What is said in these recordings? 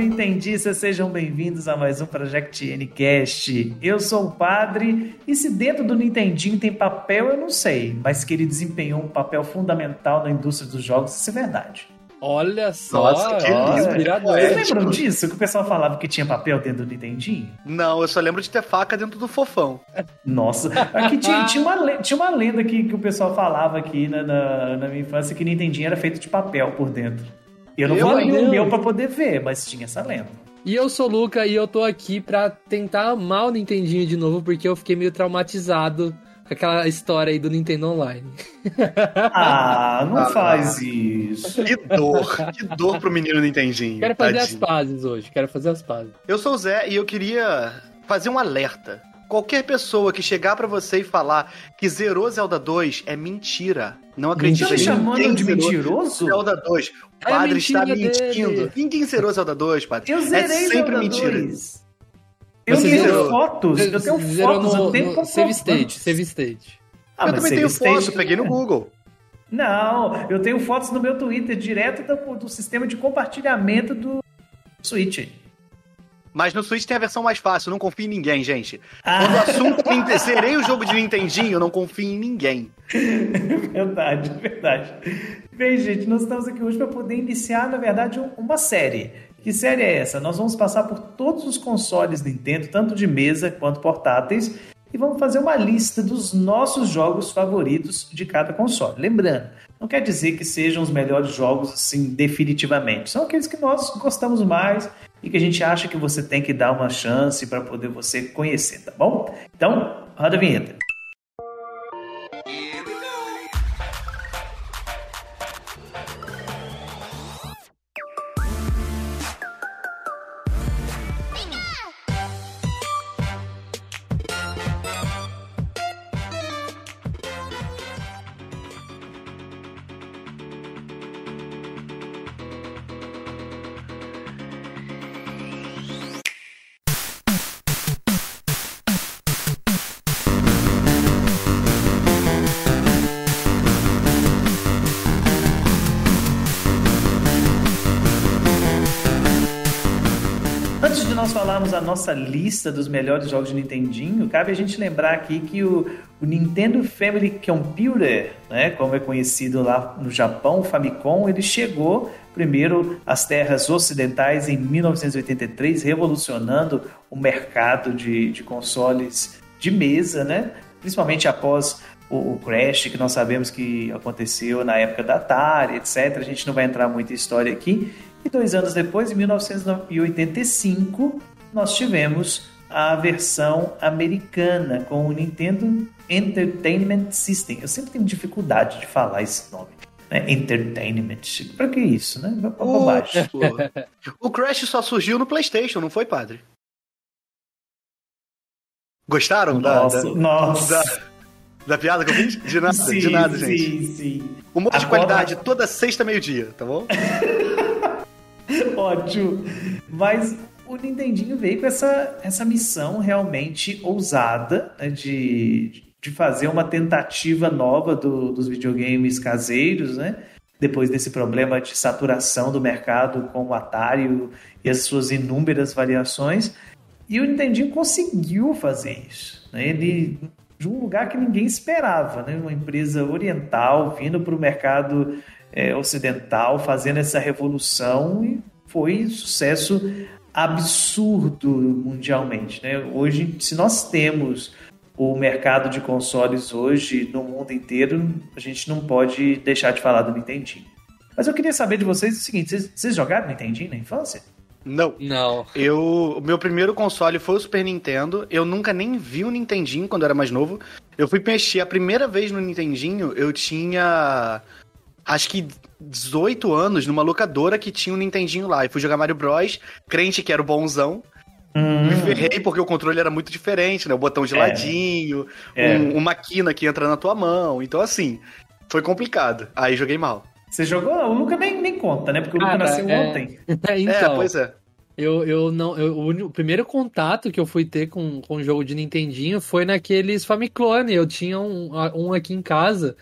Nintendistas, sejam bem-vindos a mais um Project Ncast. Eu sou o Padre, e se dentro do Nintendinho tem papel, eu não sei, mas que ele desempenhou um papel fundamental na indústria dos jogos, isso é verdade. Olha só, Nossa, que lindo. inspirador. Vocês lembram disso? Que o pessoal falava que tinha papel dentro do Nintendinho? Não, eu só lembro de ter faca dentro do fofão. Nossa, aqui tinha, tinha, uma, tinha uma lenda que, que o pessoal falava aqui na, na, na minha infância que Nintendinho era feito de papel por dentro. Eu não vou abrir o meu pra poder ver, mas tinha essa lenda. E eu sou o Luca e eu tô aqui pra tentar amar o Nintendinho de novo, porque eu fiquei meio traumatizado com aquela história aí do Nintendo Online. Ah, não Ah, faz isso. Que dor, que dor pro menino Nintendinho. Quero fazer as tadinho. pazes hoje, quero fazer as pazes. Eu sou o Zé e eu queria fazer um alerta. Qualquer pessoa que chegar pra você e falar que zerou Zelda 2 é mentira. Não acredita Tá me chamando de mentiroso? Zelda 2. O É padre está mentira mentindo. dele. Ninguém zerou Zelda 2, padre. Eu é zerei sempre Zelda mentira. 2. Eu tenho zerou? fotos, eu tenho fotos, no, eu tenho no save state, save state. Ah, eu também tenho save foto, state- peguei no Google. Não, eu tenho fotos no meu Twitter, direto do, do sistema de compartilhamento do Switch. Mas no Switch tem a versão mais fácil, não confio em ninguém, gente. Ah. Quando o assunto Ninte- zerei o jogo de Nintendinho, eu não confio em ninguém. Verdade, verdade. Bem, gente, nós estamos aqui hoje para poder iniciar, na verdade, um- uma série. Que série é essa? Nós vamos passar por todos os consoles Nintendo, tanto de mesa quanto portáteis, e vamos fazer uma lista dos nossos jogos favoritos de cada console. Lembrando, não quer dizer que sejam os melhores jogos, assim, definitivamente. São aqueles que nós gostamos mais e que a gente acha que você tem que dar uma chance para poder você conhecer, tá bom? Então, roda a vinheta. Nossa lista dos melhores jogos de Nintendinho, cabe a gente lembrar aqui que o, o Nintendo Family Computer, né, como é conhecido lá no Japão, o Famicom, ele chegou primeiro às terras ocidentais em 1983, revolucionando o mercado de, de consoles de mesa, né, principalmente após o, o Crash, que nós sabemos que aconteceu na época da Atari, etc. A gente não vai entrar muito em história aqui. E dois anos depois, em 1985, nós tivemos a versão americana com o Nintendo Entertainment System. Eu sempre tenho dificuldade de falar esse nome. Né? Entertainment. Pra que isso, né? Pra bobagem. O Crash só surgiu no PlayStation, não foi, padre? Gostaram da, Nossa, da, nossa. da, da piada que eu fiz? De nada, sim, de nada, gente. sim, sim. Humor de qualidade toda sexta, meio-dia, tá bom? Ótimo. Mas o Nintendinho veio com essa, essa missão realmente ousada né, de, de fazer uma tentativa nova do- dos videogames caseiros, né? Depois desse problema de saturação do mercado com o Atari e as suas inúmeras variações. E o Nintendinho conseguiu fazer isso. né? Ele de um lugar que ninguém esperava, né? Uma empresa oriental vindo para o mercado é, ocidental, fazendo essa revolução e foi sucesso absurdo mundialmente, né? Hoje, se nós temos o mercado de consoles hoje no mundo inteiro, a gente não pode deixar de falar do Nintendinho. Mas eu queria saber de vocês o seguinte: vocês, vocês jogaram Nintendinho na infância? Não. Não. Eu, o meu primeiro console foi o Super Nintendo. Eu nunca nem vi o Nintendinho quando eu era mais novo. Eu fui mexer a primeira vez no Nintendinho, eu tinha acho que 18 anos numa locadora que tinha um Nintendinho lá. E fui jogar Mario Bros, crente que era o bonzão. Me ferrei porque o controle era muito diferente, né? O botão de É. ladinho, É. um, uma quina que entra na tua mão. Então, assim, foi complicado. Aí joguei mal. Você jogou? O Luca nem, nem conta, né? Porque o Luca Cara, nasceu é. ontem. é, então, pois é. eu, eu não. eu- o, primeiro contato que eu fui ter com, com o jogo de Nintendinho foi naqueles Famiclone. Eu tinha um, um aqui em casa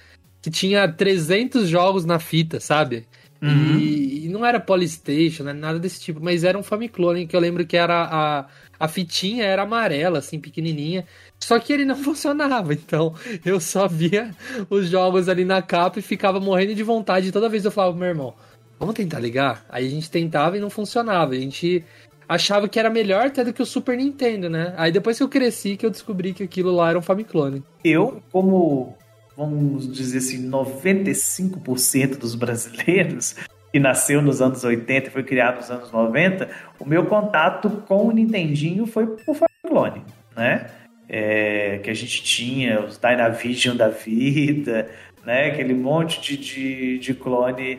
que tinha 300 jogos na fita, sabe? Uhum. E, e, não era Polystation, né, nada desse tipo, mas era um Famiclone que eu lembro que era a, a fitinha era amarela, assim, pequenininha. Só que ele não funcionava, então eu só via os jogos ali na capa e ficava morrendo de vontade. Toda vez eu falava pro meu irmão, vamos tentar ligar? Aí a gente tentava e não funcionava. A gente achava que era melhor até do que o Super Nintendo, né? Aí depois que eu cresci que eu descobri que aquilo lá era um Famiclone. Eu, como, vamos dizer assim, 95% dos brasileiros que nasceu nos anos 80 e foi criado nos anos 90, o meu contato com o Nintendinho foi por Famiclone, né? É, que a gente tinha os Dynavision da vida, né? Aquele monte de, de, de clone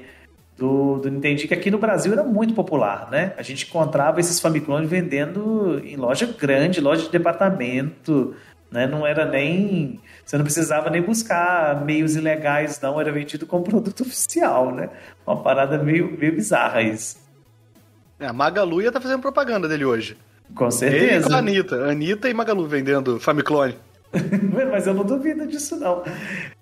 do, do Nintendo, que aqui no Brasil era muito popular, né? A gente encontrava esses Famiclones vendendo em loja grande, loja de departamento, né? Não era nem... Você não precisava nem buscar meios ilegais, não. Era vendido como produto oficial, né? Uma parada meio, meio bizarra isso. É, a Magalu ia estar tá fazendo propaganda dele hoje. Com certeza. Ele com a Anitta. Anitta e Magalu vendendo Famiclone. Mas eu não duvido disso, não.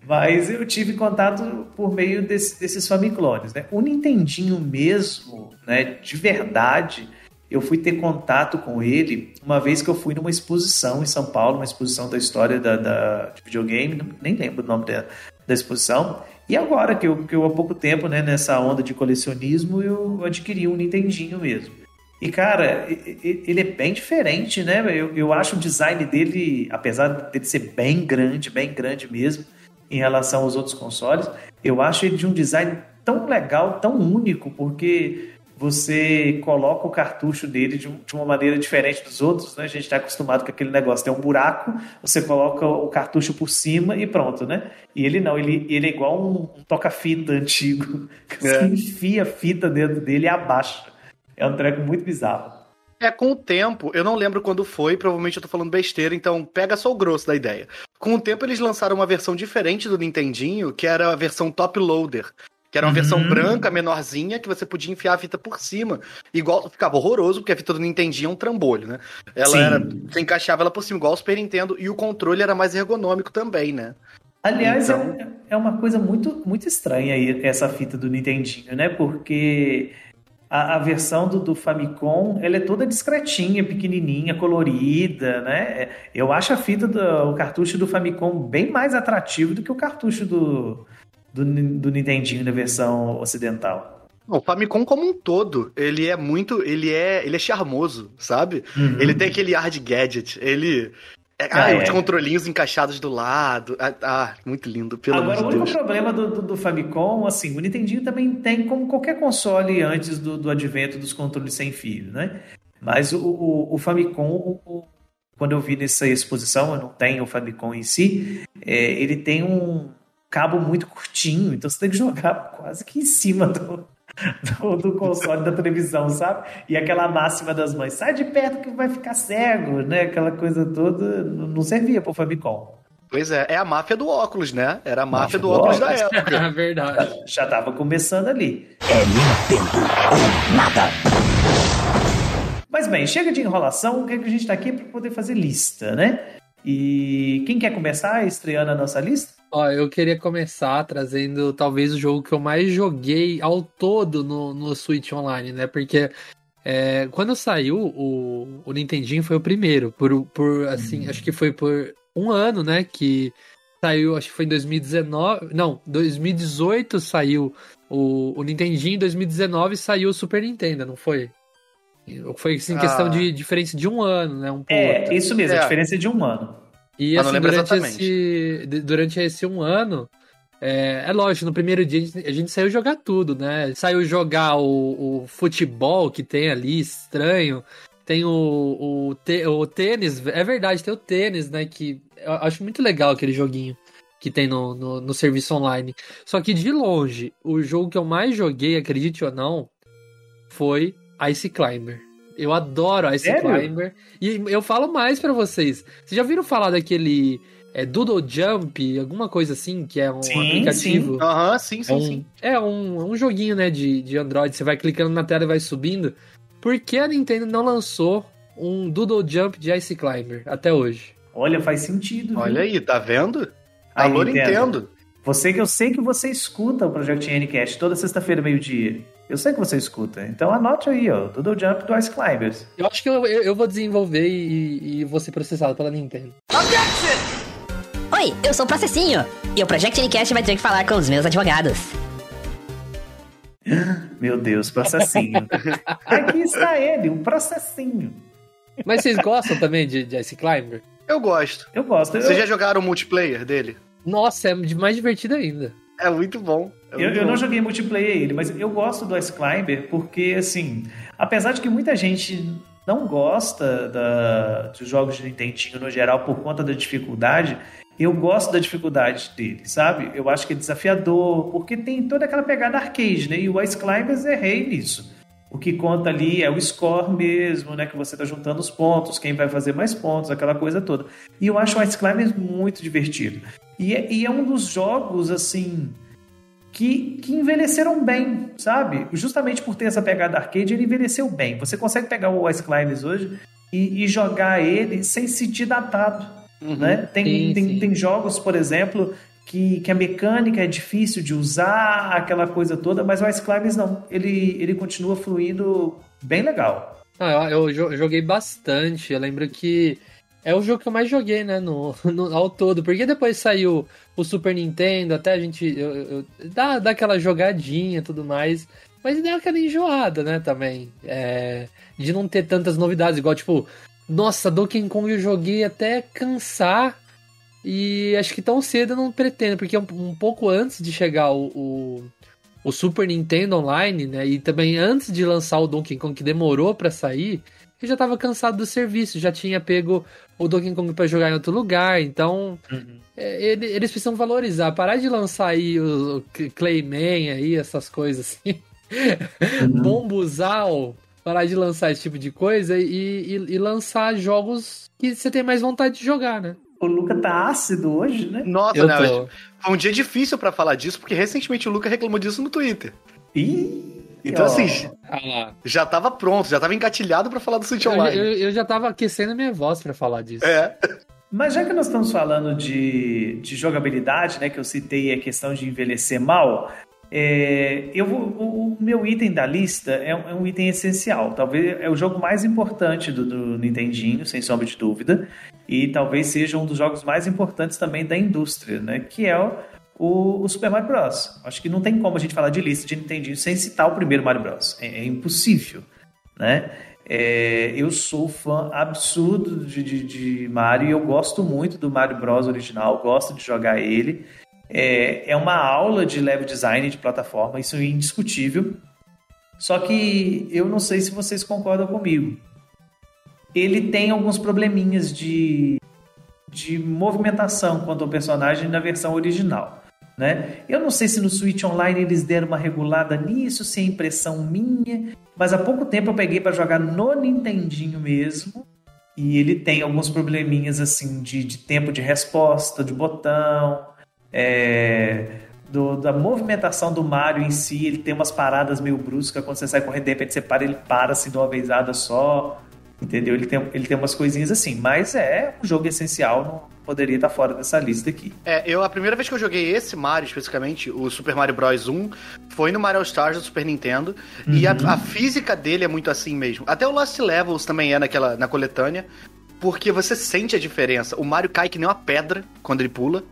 Mas eu tive contato por meio desse, desses Famiclones, né? O Nintendinho mesmo, né, de verdade, eu fui ter contato com ele uma vez que eu fui numa exposição em São Paulo, uma exposição da história da, da de videogame, nem lembro o nome da, da exposição. E agora que eu, que eu há pouco tempo, né, nessa onda de colecionismo, eu adquiri um Nintendinho mesmo. E, cara, ele é bem diferente, né? Eu, eu acho o design dele, apesar dele ser bem grande, bem grande mesmo, em relação aos outros consoles, eu acho ele de um design tão legal, tão único, porque você coloca o cartucho dele de, uma maneira diferente dos outros, né? A gente está acostumado com aquele negócio, tem um buraco, você coloca o cartucho por cima e pronto, né? E ele não, ele, ele é igual um, um toca-fita antigo, que é. você enfia a fita dentro dele e abaixa. É um treco muito bizarro. É, com o tempo, eu não lembro quando foi, provavelmente eu tô falando besteira, então pega só o grosso da ideia. Com o tempo eles lançaram uma versão diferente do Nintendinho, que era a versão Top Loader. Que era uma uhum. versão branca, menorzinha, que você podia enfiar a fita por cima. Igual, ficava horroroso, porque a fita do Nintendinho é um trambolho, né? Ela Sim. era. Você encaixava ela por cima, igual o Super Nintendo, e o controle era mais ergonômico também, né? Aliás, então... é, é uma coisa muito, muito estranha aí, essa fita do Nintendinho, né? Porque a, a versão do, do, Famicom ela é toda discretinha, pequenininha, colorida, né? Eu acho a fita do o cartucho do Famicom bem mais atrativo do que o cartucho do, do, do Nintendinho na versão ocidental. O Famicom como um todo, ele é muito, ele é, ele é charmoso, sabe? Uhum. Ele tem aquele ar de gadget, ele é, ah, ah, é. os controlinhos encaixados do lado. Ah, ah muito lindo, pelo Agora, amor de Deus. o único problema do, do, do, Famicom, assim, o Nintendinho também tem como qualquer console antes do, do advento dos controles sem fio, né? Mas o, o, o Famicom, o, quando eu vi nessa exposição, eu não tenho o Famicom em si, é, ele tem um cabo muito curtinho, então você tem que jogar quase que em cima do, do, do, console da televisão, sabe? E aquela máxima das mães, sai de perto que vai ficar cego, né? Aquela coisa toda não servia pro Famicom. Pois é, é a máfia do óculos, né? Era a máfia, máfia do, do, óculos, óculos da época. é verdade. Já, já tava começando ali. É Nintendo ou nada. Mas bem, chega de enrolação, o que, é que a gente tá aqui para poder fazer lista, né? E quem quer começar estreando a nossa lista? Ó, eu queria começar trazendo talvez o jogo que eu mais joguei ao todo no, no Switch Online, né? Porque é, quando saiu, o, o Nintendinho foi o primeiro. Por, por assim, hum. acho que foi por um ano, né? Que saiu, acho que foi em 2019. Não, 2018 saiu o, o Nintendinho, em 2019 saiu o Super Nintendo, não foi? Foi assim, ah. questão de diferença de um ano, né? Um é, outro. isso mesmo, é. a diferença de um ano. E assim, durante esse, durante esse um ano, é, é, lógico, no primeiro dia a gente, a gente, saiu jogar tudo, né? Saiu jogar o, o futebol que tem ali, estranho. Tem o, o, te, o tênis, é verdade, tem o tênis, né? Que eu acho muito legal aquele joguinho que tem no, no, no serviço online. Só que de longe, o jogo que eu mais joguei, acredite ou não, foi Ice Climber. Eu adoro Ice Sério? Climber. E eu falo mais para vocês. Vocês já viram falar daquele é, Doodle Jump, alguma coisa assim, que é um sim, aplicativo? Aham, sim. Uhum, sim, sim, é um, sim. É um, um joguinho, né, de, de Android. Você vai clicando na tela e vai subindo. Por que a Nintendo não lançou um Doodle Jump de Ice Climber até hoje? Olha, faz sentido. Olha viu? aí, tá vendo? Alô, Nintendo. Nintendo. Você que eu sei que você escuta o Project Ncast toda sexta-feira, meio-dia. Eu sei que você escuta. Então anote aí, ó. Doodle Jump do Ice Climbers. Eu acho que eu, eu, eu vou desenvolver e, e vou ser processado pela Nintendo. Objection! Oi, eu sou o Processinho. E o Project Ncast vai ter que falar com os meus advogados. Meu Deus, processinho. Aqui está ele, um processinho. Mas vocês gostam também de, de Ice Climber? Eu gosto. Eu gosto. Vocês eu... já jogaram o multiplayer dele? Nossa, é mais divertido ainda. É muito bom. É muito eu, eu, não joguei multiplayer ele, mas eu gosto do Ice Climber porque, assim, apesar de que muita gente não gosta da, dos jogos de Nintendinho no geral por conta da dificuldade, eu gosto da dificuldade dele, sabe? Eu acho que é desafiador, porque tem toda aquela pegada arcade, né? E o Ice Climbers é rei nisso. O que conta ali é o score mesmo, né? Que você tá juntando os pontos, quem vai fazer mais pontos, aquela coisa toda. E eu acho o Ice Climbers muito divertido. E é, e é um dos jogos, assim, que, que envelheceram bem, sabe? Justamente por ter essa pegada arcade, ele envelheceu bem. Você consegue pegar o Ice Climbers hoje e, e jogar ele sem se sentir datado. Uhum. Né? Tem, sim, tem, sim. tem jogos, por exemplo, que, que a mecânica é difícil de usar, aquela coisa toda, mas o Ice Climbers não. Ele, ele continua fluindo bem legal. Ah, eu, eu joguei bastante. Eu lembro que é o jogo que eu mais joguei, né, no, no, ao todo. Porque depois saiu o Super Nintendo, até a gente eu, eu, dá, dá aquela jogadinha e tudo mais. Mas deu aquela enjoada, né, também. É, de não ter tantas novidades, igual, tipo, nossa, Donkey Kong eu joguei até cansar. E acho que tão cedo eu não pretendo, porque um, um pouco antes de chegar o, o, o, Super Nintendo Online, né? E também antes de lançar o Donkey Kong, que demorou para sair, eu já tava cansado do serviço, já tinha pego o Donkey Kong para jogar em outro lugar, então uhum. é, ele, eles precisam valorizar, parar de lançar aí o, o Clayman aí, essas coisas assim. Uhum. Bombuzal, parar de lançar esse tipo de coisa e, e, e lançar jogos que você tem mais vontade de jogar, né? O Luca tá ácido hoje, né? Nossa, Eu né? Tô... Foi um dia difícil para falar disso, porque recentemente o Luca reclamou disso no Twitter. Ih! Então, assim, ah já tava pronto, já tava engatilhado para falar do Switch Online. Eu, eu, eu, já tava aquecendo a minha voz para falar disso. É. Mas já que nós estamos falando de, de jogabilidade, né, que eu citei a questão de envelhecer mal, é, eu o, o, meu item da lista é um, é um, item essencial. Talvez é o jogo mais importante do, do, Nintendinho, sem sombra de dúvida. E talvez seja um dos jogos mais importantes também da indústria, né? Que é o, o, o Super Mario Bros. Acho que não tem como a gente falar de lista de Nintendinho sem citar o primeiro Mario Bros. É, é impossível, né? É, eu sou fã absurdo de, de, de Mario e eu gosto muito do Mario Bros. original, gosto de jogar ele. É, é uma aula de level design de plataforma, isso é indiscutível. Só que eu não sei se vocês concordam comigo. Ele tem alguns probleminhas de, de movimentação quanto ao personagem na versão original. Né? Eu não sei se no Switch Online eles deram uma regulada nisso, se é impressão minha, mas há pouco tempo eu peguei para jogar no Nintendinho mesmo e ele tem alguns probleminhas assim de, de tempo de resposta, de botão, é, do, da movimentação do Mario em si, ele tem umas paradas meio bruscas, quando você sai correndo, de repente você para, ele para assim de uma vezada só, entendeu? Ele tem, ele tem umas coisinhas assim, mas é um jogo essencial, não poderia estar fora dessa lista aqui. É, eu, a primeira vez que eu joguei esse Mario, especificamente, o Super Mario Bros. 1, foi no Mario Stars do Super Nintendo, uhum. e a, uhum. a, física dele é muito assim mesmo. Até o Lost Levels também é naquela, na coletânea, porque você sente a diferença. O Mario cai que nem uma pedra quando ele pula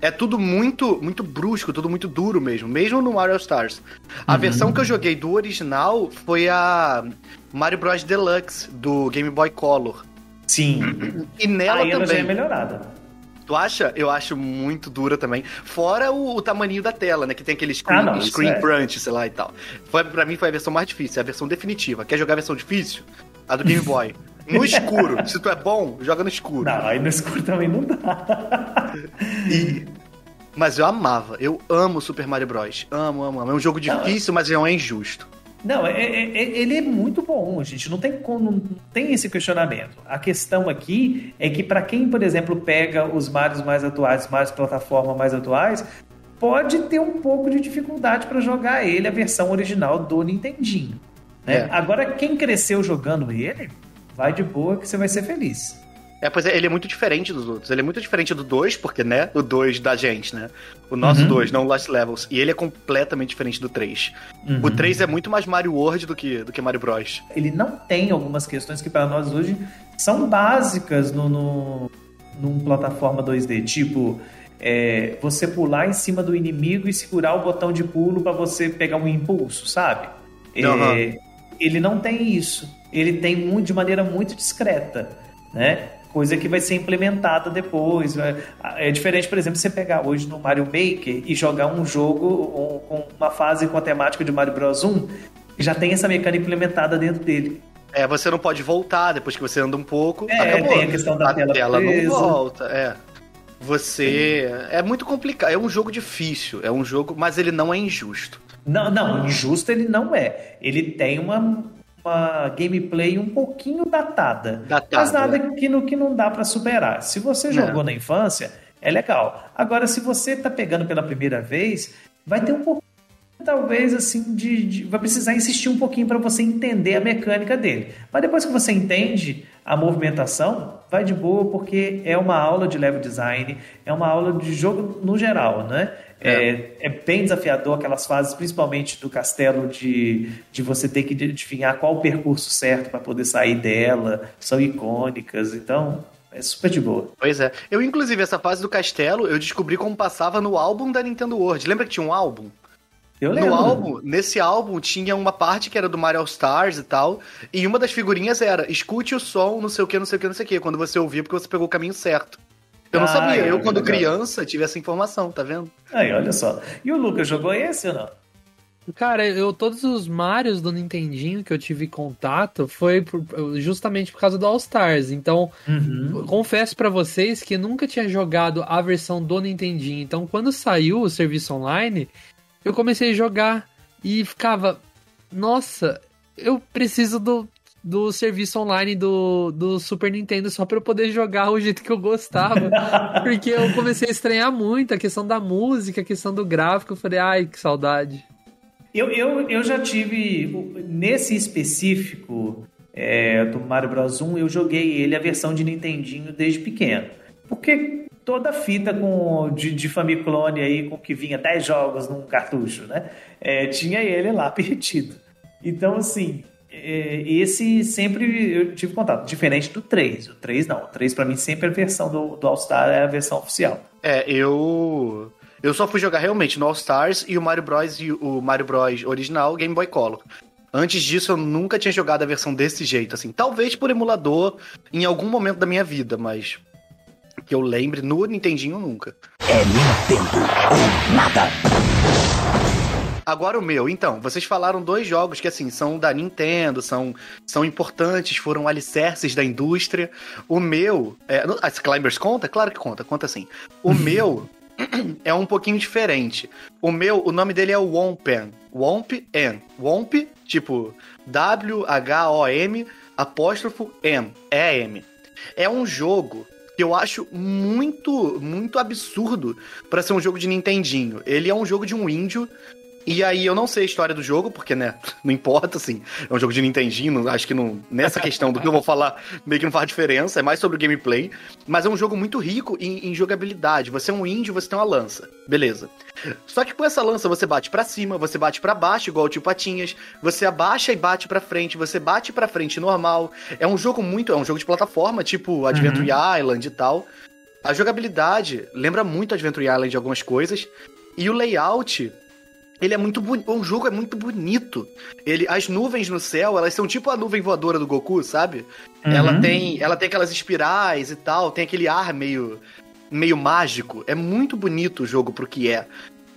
é tudo muito muito brusco, tudo muito duro mesmo, mesmo no Mario Stars. A uhum. versão que eu joguei do original foi a Mario Bros Deluxe do Game Boy Color. Sim. E nela Aí também. já é melhorada. Tu acha? Eu acho muito dura também. Fora o, o tamaninho da tela, né? Que tem aquele screen, ah, não, screen é. crunch, sei lá e tal. Foi, pra mim foi a versão mais difícil, é a versão definitiva. Quer jogar a versão difícil? A do Game Boy. No escuro. Se tu é bom, joga no escuro. Não, aí no escuro também não dá. e... Mas eu amava. Eu amo Super Mario Bros. Amo, amo, amo. É um jogo difícil, mas não é injusto. Não, é, é, é, ele é muito bom, gente. Não tem, não tem esse questionamento. A questão aqui é que, para quem, por exemplo, pega os Marios mais atuais, mais plataforma mais atuais, pode ter um pouco de dificuldade para jogar ele, a versão original do Nintendinho. Né? É. Agora, quem cresceu jogando ele, vai de boa que você vai ser feliz. É, pois é, ele é muito diferente dos outros. Ele é muito diferente do 2, porque, né, o 2 da gente, né? O nosso 2, uhum. não o Lost Levels. E ele é completamente diferente do 3. Uhum. O 3 é muito mais Mario World do que, do que Mario Bros. Ele não tem algumas questões que para nós hoje são básicas no, no, num plataforma 2D. Tipo, é, você pular em cima do inimigo e segurar o botão de pulo para você pegar um impulso, sabe? Uhum. É, ele não tem isso. Ele tem muito, de maneira muito discreta, né? Coisa que vai ser implementada depois. É diferente, por exemplo, você pegar hoje no Mario Maker e jogar um jogo com uma fase com a temática de Mario Bros 1, já tem essa mecânica implementada dentro dele. É, você não pode voltar depois que você anda um pouco. É, acabou. tem a questão da a tela, tela não volta, é. Você. É muito complicado. É um jogo difícil. É um jogo. Mas ele não é injusto. Não, não, injusto ele não é. Ele tem uma, uma gameplay um pouquinho datada. datada mas nada é. que, no, que não dá para superar. Se você jogou na infância, é legal. Agora, se você tá pegando pela primeira vez, vai ter um pouco talvez assim de, de, vai precisar insistir um pouquinho para você entender a mecânica dele. Mas depois que você entende a movimentação, vai de boa porque é uma aula de level design, é uma aula de jogo no geral, né? É. é, é bem desafiador aquelas fases, principalmente do castelo, de, de você ter que adivinhar qual o percurso certo para poder sair dela, são icônicas, então é super de boa. Pois é. Eu, inclusive, essa fase do castelo, eu descobri como passava no álbum da Nintendo World. Lembra que tinha um álbum? Eu lembro. No álbum, nesse álbum, tinha uma parte que era do Mario All Stars e tal, e uma das figurinhas era escute o som, não sei o que, não sei o que, não sei o que, quando você ouvia, porque você pegou o caminho certo. Eu não ah, sabia, é, eu quando legal. criança tive essa informação, tá vendo? Aí, olha só. E o Lucas jogou esse ou não? Cara, eu todos os Marios do Nintendinho que eu tive contato foi por, justamente por causa do All Stars. Então, uhum. confesso para vocês que nunca tinha jogado a versão do Nintendinho. Então, quando saiu o serviço online, eu comecei a jogar e ficava, nossa, eu preciso do, do serviço online do, do Super Nintendo só para eu poder jogar o jeito que eu gostava. porque eu comecei a estranhar muito a questão da música, a questão do gráfico. Eu falei, ai, que saudade. Eu, eu, eu já tive, nesse específico é, do Mario Bros 1, eu joguei ele a versão de Nintendinho desde pequeno. Porque toda a fita com, de, de Famiclone aí, com que vinha 10 jogos num cartucho, né? É, tinha ele lá perdido. Então, assim, é, esse sempre eu tive contato, diferente do 3. O 3 não, o 3 para mim sempre a versão do, do All-Star é a versão oficial. É, eu eu só fui jogar realmente no All Stars e o Mario Bros e o Mario Bros original Game Boy Color. Antes disso, eu nunca tinha jogado a versão desse jeito, assim. Talvez por emulador em algum momento da minha vida, mas que eu lembre no Nintendinho nunca. É Nintendo ou nada. Agora o meu, então, vocês falaram dois jogos que assim são da Nintendo, são, são importantes, foram alicerces da indústria. O meu, é, as Climbers conta? Claro que conta, conta assim. O meu é um pouquinho diferente. O meu, o nome dele é Wompen. Womp-N. Womp, tipo W-H-O-M apóstrofo M. E-M. É um jogo que eu acho muito, muito absurdo para ser um jogo de Nintendinho. Ele é um jogo de um índio e aí eu não sei a história do jogo, porque, né, não importa, assim, é um jogo de Nintendinho, acho que não, nessa questão do que eu vou falar meio que não faz diferença, é mais sobre o gameplay, mas é um jogo muito rico em, em jogabilidade. Você é um índio, você tem uma lança, beleza. Só que com essa lança você bate para cima, você bate para baixo, igual o tio Patinhas, você abaixa e bate para frente, você bate para frente normal. É um jogo muito, é um jogo de plataforma, tipo Adventure uhum. Island e tal. A jogabilidade lembra muito Adventure Island de algumas coisas, e o layout ele é muito bonito. O jogo é muito bonito. Ele, as nuvens no céu, elas são tipo a nuvem voadora do Goku, sabe? Uhum. Ela tem, ela tem aquelas espirais e tal, tem aquele ar meio meio mágico. É muito bonito o jogo pro que é.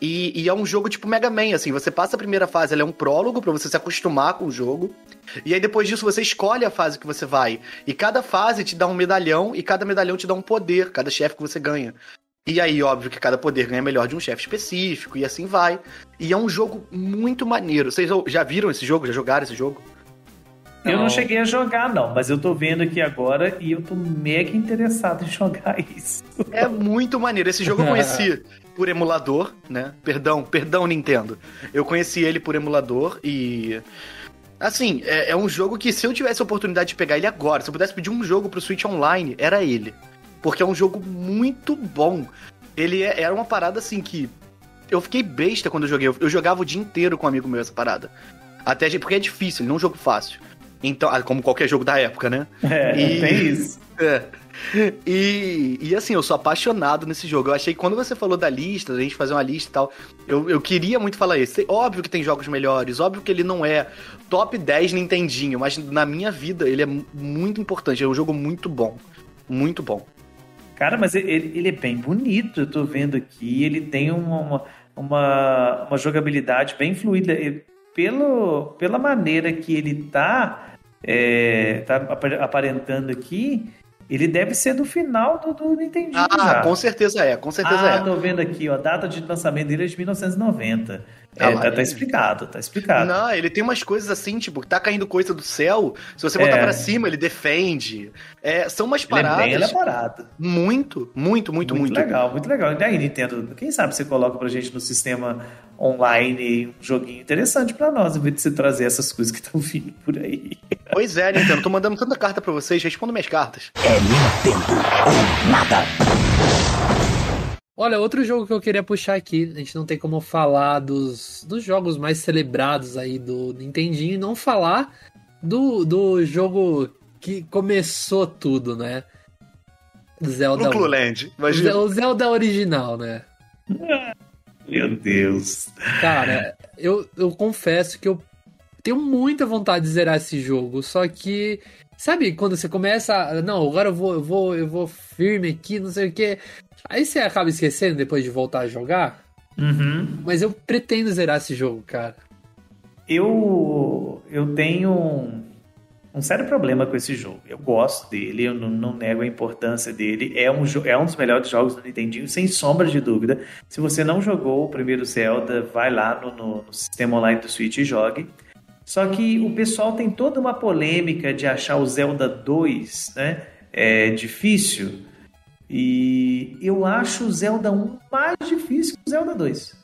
E, e, é um jogo tipo Mega Man, assim, você passa a primeira fase, ela é um prólogo para você se acostumar com o jogo. E aí depois disso você escolhe a fase que você vai. E cada fase te dá um medalhão e cada medalhão te dá um poder, cada chefe que você ganha. E aí, óbvio que cada poder ganha melhor de um chefe específico, e assim vai. E é um jogo muito maneiro. Vocês já viram esse jogo? Já jogaram esse jogo? Eu não. não cheguei a jogar, não, mas eu tô vendo aqui agora e eu tô mega interessado em jogar isso. É muito maneiro. Esse jogo eu conheci por emulador, né? Perdão, perdão, Nintendo. Eu conheci ele por emulador e. Assim, é, é, um jogo que se eu tivesse a oportunidade de pegar ele agora, se eu pudesse pedir um jogo pro Switch Online, era ele. Porque é um jogo muito bom. Ele é, era uma parada assim que. Eu fiquei besta quando eu joguei. Eu, eu jogava o dia inteiro com um amigo meu essa parada. Até porque é difícil, não é um jogo fácil. Então, ah, como qualquer jogo da época, né? É, e, tem isso. É. E, e assim, eu sou apaixonado nesse jogo. Eu achei que quando você falou da lista, a gente fazer uma lista e tal, eu, eu queria muito falar isso. Óbvio que tem jogos melhores, óbvio que ele não é top 10 Nintendinho, mas na minha vida ele é muito importante. É um jogo muito bom. Muito bom. Cara, mas ele, ele é bem bonito, eu tô vendo aqui. Ele tem uma, uma, uma jogabilidade bem fluida. Pelo, pela maneira que ele tá é, tá aparentando aqui, ele deve ser do final do, do Nintendo. Ah, já. com certeza é, com certeza ah, é. tô vendo aqui, ó, a data de lançamento dele é de 1990. É, ah, tá, tá, explicado, tá explicado. Não, ele tem umas coisas assim, tipo, tá caindo coisa do céu, se você botar é. pra cima, ele defende. É, são umas paradas. Ele é bem elaborado. Muito, muito, muito, muito. Muito legal, muito legal. E daí, Nintendo, quem sabe você coloca pra gente no sistema online um joguinho interessante para nós, em vez de você trazer essas coisas que estão vindo por aí. Pois é, Nintendo, tô mandando tanta carta para vocês, respondo minhas cartas. É Nintendo ou nada. Olha, outro jogo que eu queria puxar aqui, a gente não tem como falar dos, dos jogos mais celebrados aí do Nintendinho e não falar do, do jogo que começou tudo, né? Zelda. No Land, O Zelda original, né? Meu Deus. Cara, eu, eu confesso que eu tenho muita vontade de zerar esse jogo, só que sabe quando você começa, não, agora eu vou, eu vou, eu vou firme aqui, não sei o que. Aí você acaba esquecendo depois de voltar a jogar. Uhum. Mas eu pretendo zerar esse jogo, cara. Eu eu tenho um sério problema com esse jogo. Eu gosto dele, eu não, não, nego a importância dele. É um, é um dos melhores jogos do Nintendinho, sem sombra de dúvida. Se você não jogou o primeiro Zelda, vai lá no, no, no sistema online do Switch e jogue. Só que o pessoal tem toda uma polêmica de achar o Zelda 2 né, é, difícil. E eu acho o Zelda 1 mais difícil que o Zelda 2.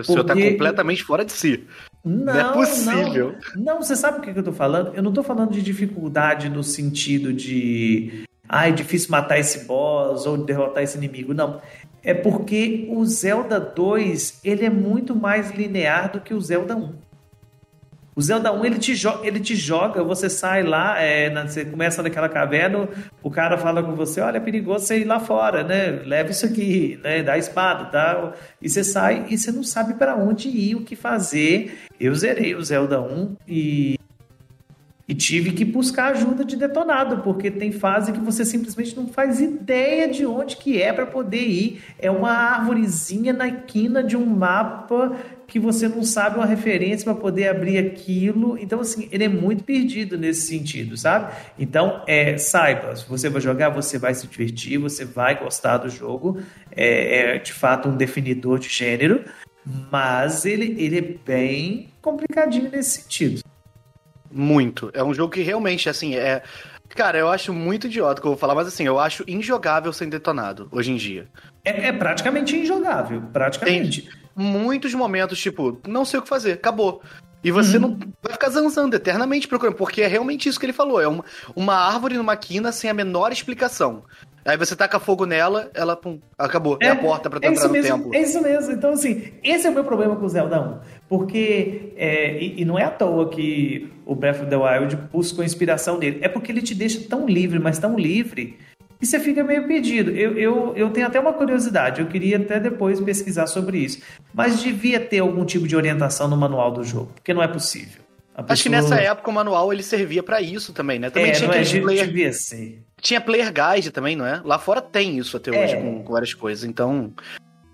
O senhor tá completamente fora de si. Não, não é possível. Não, não, você sabe o que eu tô falando? Eu não tô falando de dificuldade no sentido de. Ai, ah, é difícil matar esse boss ou derrotar esse inimigo. Não. É porque o Zelda 2 ele é muito mais linear do que o Zelda 1. O Zelda 1 ele te, ele te joga, você sai lá, é, na, você começa naquela caverna, o cara fala com você: olha, é perigoso você ir lá fora, né? Leva isso aqui, né? Dá a espada, tá? E você sai e você não sabe para onde ir, o que fazer. Eu zerei o Zelda 1 e e tive que buscar ajuda de detonado, porque tem fase que você simplesmente não faz ideia de onde que é para poder ir. É uma árvorezinha na quina de um mapa que você não sabe uma referência para poder abrir aquilo. Então, assim, ele é muito perdido nesse sentido, sabe? Então, é, saiba, se você vai jogar, você vai se divertir, você vai gostar do jogo. É, é de fato um definidor de gênero, mas ele, ele é bem complicadinho nesse sentido. Muito. É um jogo que realmente, assim, é. Cara, eu acho muito idiota que eu vou falar, mas assim, eu acho injogável sem detonado, hoje em dia. É, é praticamente injogável, praticamente. Tem muitos momentos, tipo, não sei o que fazer, acabou. E você uhum. não vai ficar zanzando eternamente procurando, porque é realmente isso que ele falou. É uma, uma árvore numa quina sem a menor explicação. Aí você taca fogo nela, ela pum, acabou. É, é a porta pra é entrar no mesmo, templo. É isso mesmo. Então, assim, esse é o meu problema com o Zelda 1. Porque, é, e, e, não é à toa que o Breath of the Wild buscou inspiração nele. É porque ele te deixa tão livre, mas tão livre, e você fica meio perdido. Eu, eu, eu tenho até uma curiosidade, eu queria até depois pesquisar sobre isso. Mas devia ter algum tipo de orientação no manual do jogo, porque não é possível. Pessoa... Acho que nessa época o manual ele servia para isso também, né? Também é, tinha aquele é, player... devia ser. Tinha player guide também, não é? Lá fora tem isso até hoje é. com, várias coisas. Então,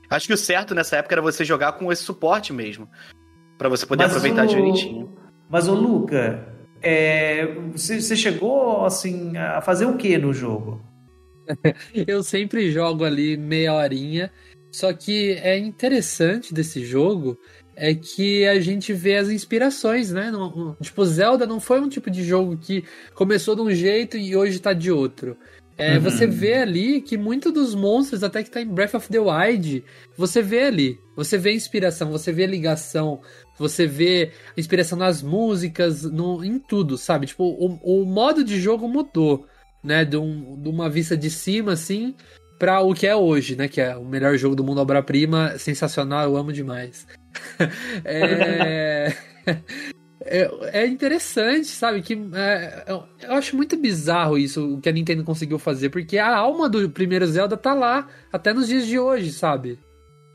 acho que o certo nessa época era você jogar com esse suporte mesmo, para você poder Mas aproveitar o... direitinho. Mas o Luca, é... você, você chegou assim a fazer o que no jogo? Eu sempre jogo ali meia horinha. Só que é interessante desse jogo é que a gente vê as inspirações, né? tipo, Zelda não foi um tipo de jogo que começou de um jeito e hoje tá de outro. É, uhum. Você vê ali que muitos dos monstros, até que tá em Breath of the Wild, você vê ali. Você vê inspiração, você vê ligação, você vê inspiração nas músicas, no, em tudo, sabe? Tipo, o, o modo de jogo mudou, né? De, um, de uma vista de cima, assim, para o que é hoje, né? Que é o melhor jogo do mundo, obra-prima, sensacional, eu amo demais. é... é, é, interessante, sabe? Que é, eu acho muito bizarro isso o que a Nintendo conseguiu fazer, porque a alma do primeiro Zelda tá lá até nos dias de hoje, sabe?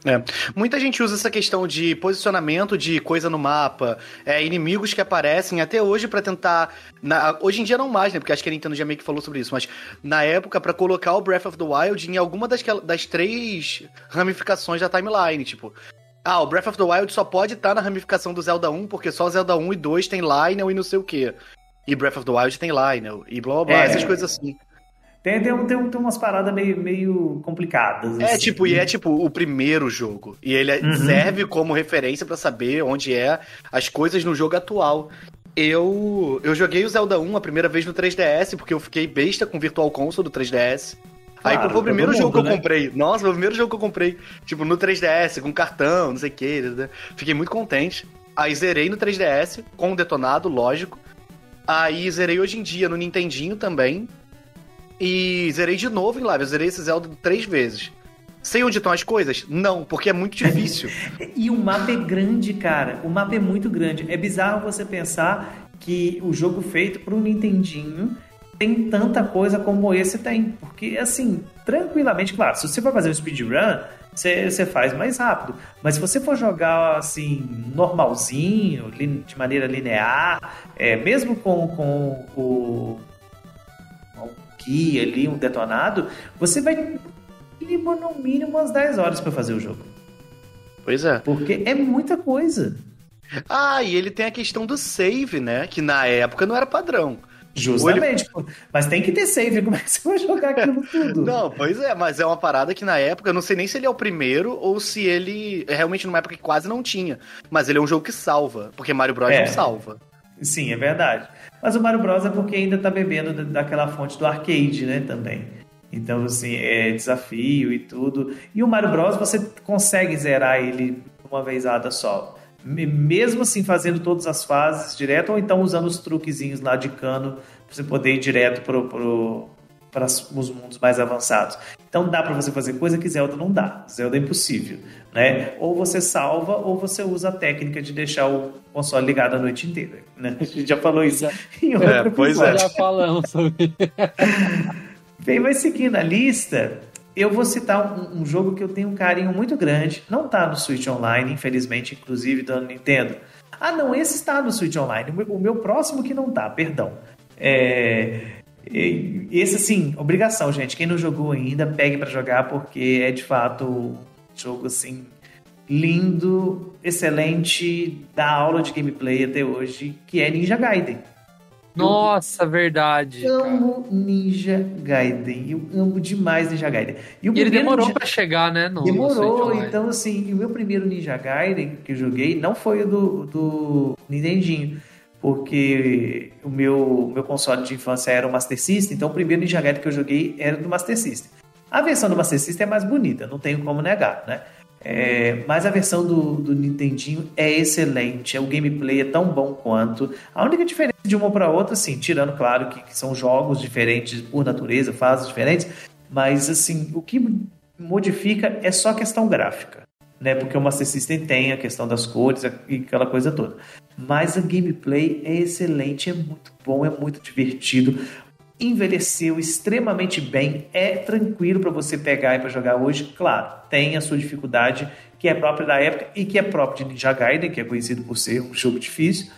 É. Muita gente usa essa questão de posicionamento de coisa no mapa, é, inimigos que aparecem até hoje para tentar. Na, hoje em dia não mais, né? Porque acho que a Nintendo já meio que falou sobre isso, mas na época para colocar o Breath of the Wild em alguma das, das três ramificações da timeline. Tipo, ah, o Breath of the Wild só pode estar tá na ramificação do Zelda 1, porque só Zelda 1 e 2 tem Lionel e não sei o quê. E Breath of the Wild tem Lionel, e blá blá blá, é. essas coisas assim. Tem, tem, tem, tem umas paradas meio, meio complicadas. É, assim. tipo, e é tipo o primeiro jogo. E ele uhum. serve como referência para saber onde é as coisas no jogo atual. Eu, eu joguei o Zelda 1 a primeira vez no 3DS, porque eu fiquei besta com o Virtual Console do 3DS. Claro, Aí foi o primeiro jogo mundo, que eu né? comprei. Nossa, foi o primeiro jogo que eu comprei. Tipo, no 3DS, com cartão, não sei o que. Né? Fiquei muito contente. Aí zerei no 3DS, com o detonado, lógico. Aí zerei hoje em dia no Nintendinho também. E zerei de novo em live. Eu zerei esse Zelda três vezes. Sei onde estão as coisas? Não, porque é muito difícil. e o mapa é grande, cara. O mapa é muito grande. É bizarro você pensar que o jogo feito para o Nintendinho tem tanta coisa como esse tem. Porque, assim, tranquilamente, claro, se você for fazer um speedrun, você, faz mais rápido. Mas se você for jogar, assim, normalzinho, de maneira linear, é, mesmo com, com o um key ali, um detonado, você vai no mínimo umas 10 horas para fazer o jogo. Pois é. Porque é muita coisa. Ah, e ele tem a questão do save, né? Que na época não era padrão. Justamente, ele... mas tem que ter save, como é que você vai jogar aquilo tudo? Não, pois é, mas é uma parada que na época, eu não sei nem se ele é o primeiro ou se ele é realmente numa época que quase não tinha. Mas ele é um jogo que salva, porque Mario Bros é. não salva. Sim, é verdade. Mas o Mario Bros é porque ainda tá bebendo daquela fonte do arcade, né, também. Então, assim, é desafio e tudo. E o Mario Bros você consegue zerar ele uma vezada só mesmo assim fazendo todas as fases direto, ou então usando os truquezinhos lá de cano para você poder ir direto pro, pro, para os mundos mais avançados. Então dá para você fazer coisa que Zelda não dá. Zelda é impossível, né? Ou você salva ou você usa a técnica de deixar o console ligado a noite inteira, né? A gente já falou isso em outro é, pois é. Já falamos sobre. Bem, vai seguindo a lista. Eu vou citar um, um, jogo que eu tenho um carinho muito grande. Não está no Switch Online, infelizmente, inclusive da Nintendo. Ah, não, esse está no Switch Online. O meu, o meu próximo que não está, perdão. É, esse, assim, obrigação, gente. Quem não jogou ainda, pegue para jogar, porque é de fato um jogo, assim, lindo, excelente, da aula de gameplay até hoje, que é Ninja Gaiden. Nossa, verdade. Eu amo Ninja Gaiden. Eu amo demais Ninja Gaiden. E, e ele demorou Ninja... para chegar, né? No, demorou. No então, assim, o meu primeiro Ninja Gaiden que eu joguei não foi o do, do Nintendinho. Porque o meu, meu console de infância era o Master System, então o primeiro Ninja Gaiden que eu joguei era do Master System. A versão do Master System é mais bonita, não tenho como negar, né? É, mas a versão do, do Nintendinho é excelente, o gameplay é tão bom quanto. A única diferença de uma para outra, assim, tirando, claro, que, que, são jogos diferentes por natureza, fases diferentes, mas assim, o que modifica é só questão gráfica, né? Porque o Master System tem a questão das cores e aquela coisa toda. Mas a gameplay é excelente, é muito bom, é muito divertido envelheceu extremamente bem, é tranquilo para você pegar e para jogar hoje. Claro, tem a sua dificuldade que é própria da época e que é própria de Ninja Gaiden, que é conhecido por ser um jogo difícil,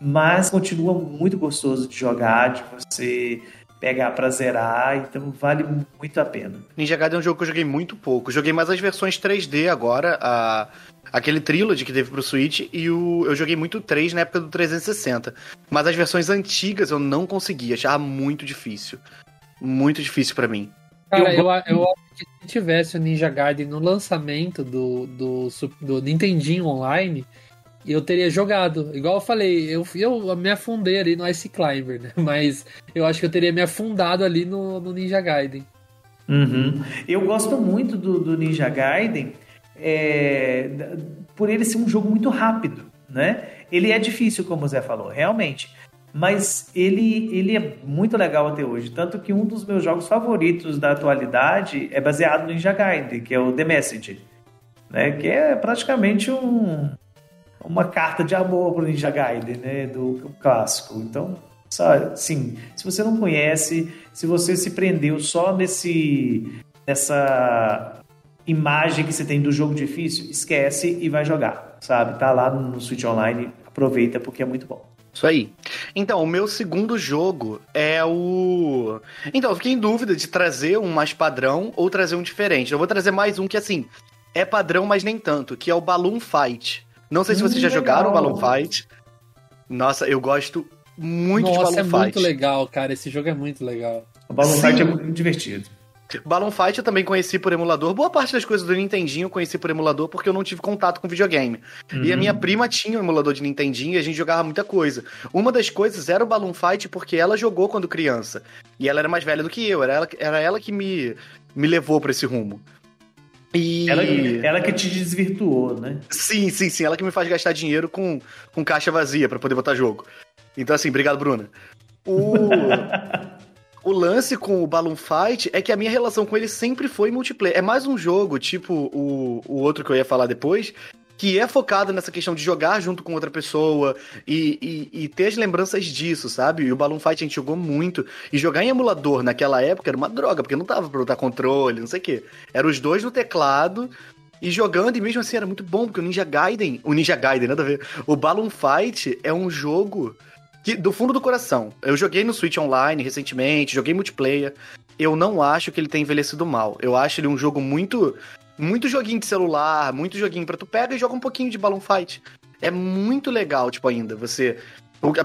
mas continua muito gostoso de jogar, de você pegar para zerar, então vale muito a pena. Ninja Gaiden é um jogo que eu joguei muito pouco. Joguei mais as versões 3D agora, a aquele Trilogy que teve pro Switch e o, eu joguei muito 3 na época do 360. Mas as versões antigas eu não conseguia, achava muito difícil. Muito difícil para mim. Cara, eu, eu, eu acho que se tivesse o Ninja Gaiden no lançamento do, do, do Nintendinho Online, eu teria jogado. Igual eu falei, eu, eu me afundei ali no Ice Climber, né? Mas eu acho que eu teria me afundado ali no, no Ninja Gaiden. Uhum. Eu gosto muito do, do Ninja Gaiden é, por ele ser um jogo muito rápido, né? Ele é difícil, como o Zé falou, realmente. Mas ele, ele é muito legal até hoje. Tanto que um dos meus jogos favoritos da atualidade é baseado no Ninja Gaiden, que é o The Message. Né? Que é praticamente um, uma carta de amor pro Ninja Gaiden, né? Do clássico. Então, sim, se você não conhece, se você se prendeu só nesse nessa imagem que você tem do jogo difícil, esquece e vai jogar, sabe? Tá lá no Switch Online, aproveita porque é muito bom. Isso aí. Então, o meu segundo jogo é o. Então, eu fiquei em dúvida de trazer um mais padrão ou trazer um diferente. Eu vou trazer mais um que, assim, é padrão, mas nem tanto, que é o Balloon Fight. Não sei se vocês já hum, jogaram Balloon Fight. Nossa, eu gosto muito Nossa, de Balloon é Fight. muito legal, cara. Esse jogo é muito legal. O Balloon Sim. Fight é muito divertido. Balloon Fight eu também conheci por emulador. Boa parte das coisas do Nintendinho eu conheci por emulador porque eu não tive contato com videogame. Uhum. E a minha prima tinha um emulador de Nintendinho e a gente jogava muita coisa. Uma das coisas era o Balloon Fight porque ela jogou quando criança. E ela era mais velha do que eu. Era ela, era ela que me, me levou para esse rumo. E... Ela, ela que te desvirtuou, né? Sim, sim, sim. Ela que me faz gastar dinheiro com, com caixa vazia para poder botar jogo. Então, assim, obrigado, Bruna. O... o lance com o Balloon Fight é que a minha relação com ele sempre foi multiplayer. É mais um jogo, tipo o, o outro que eu ia falar depois, que é focado nessa questão de jogar junto com outra pessoa e, e, e, ter as lembranças disso, sabe? E o Balloon Fight a gente jogou muito. E jogar em emulador naquela época era uma droga, porque não tava pra botar controle, não sei o quê. Era os dois no teclado. E jogando, e mesmo assim era muito bom, porque o Ninja Gaiden. O Ninja Gaiden, nada a ver. O Balloon Fight é um jogo que, do fundo do coração, eu joguei no Switch Online recentemente, joguei multiplayer. Eu não acho que ele tenha envelhecido mal. Eu acho ele um jogo muito. Muito joguinho de celular, muito joguinho pra tu pega e joga um pouquinho de Balloon Fight. É muito legal, tipo, ainda. Você.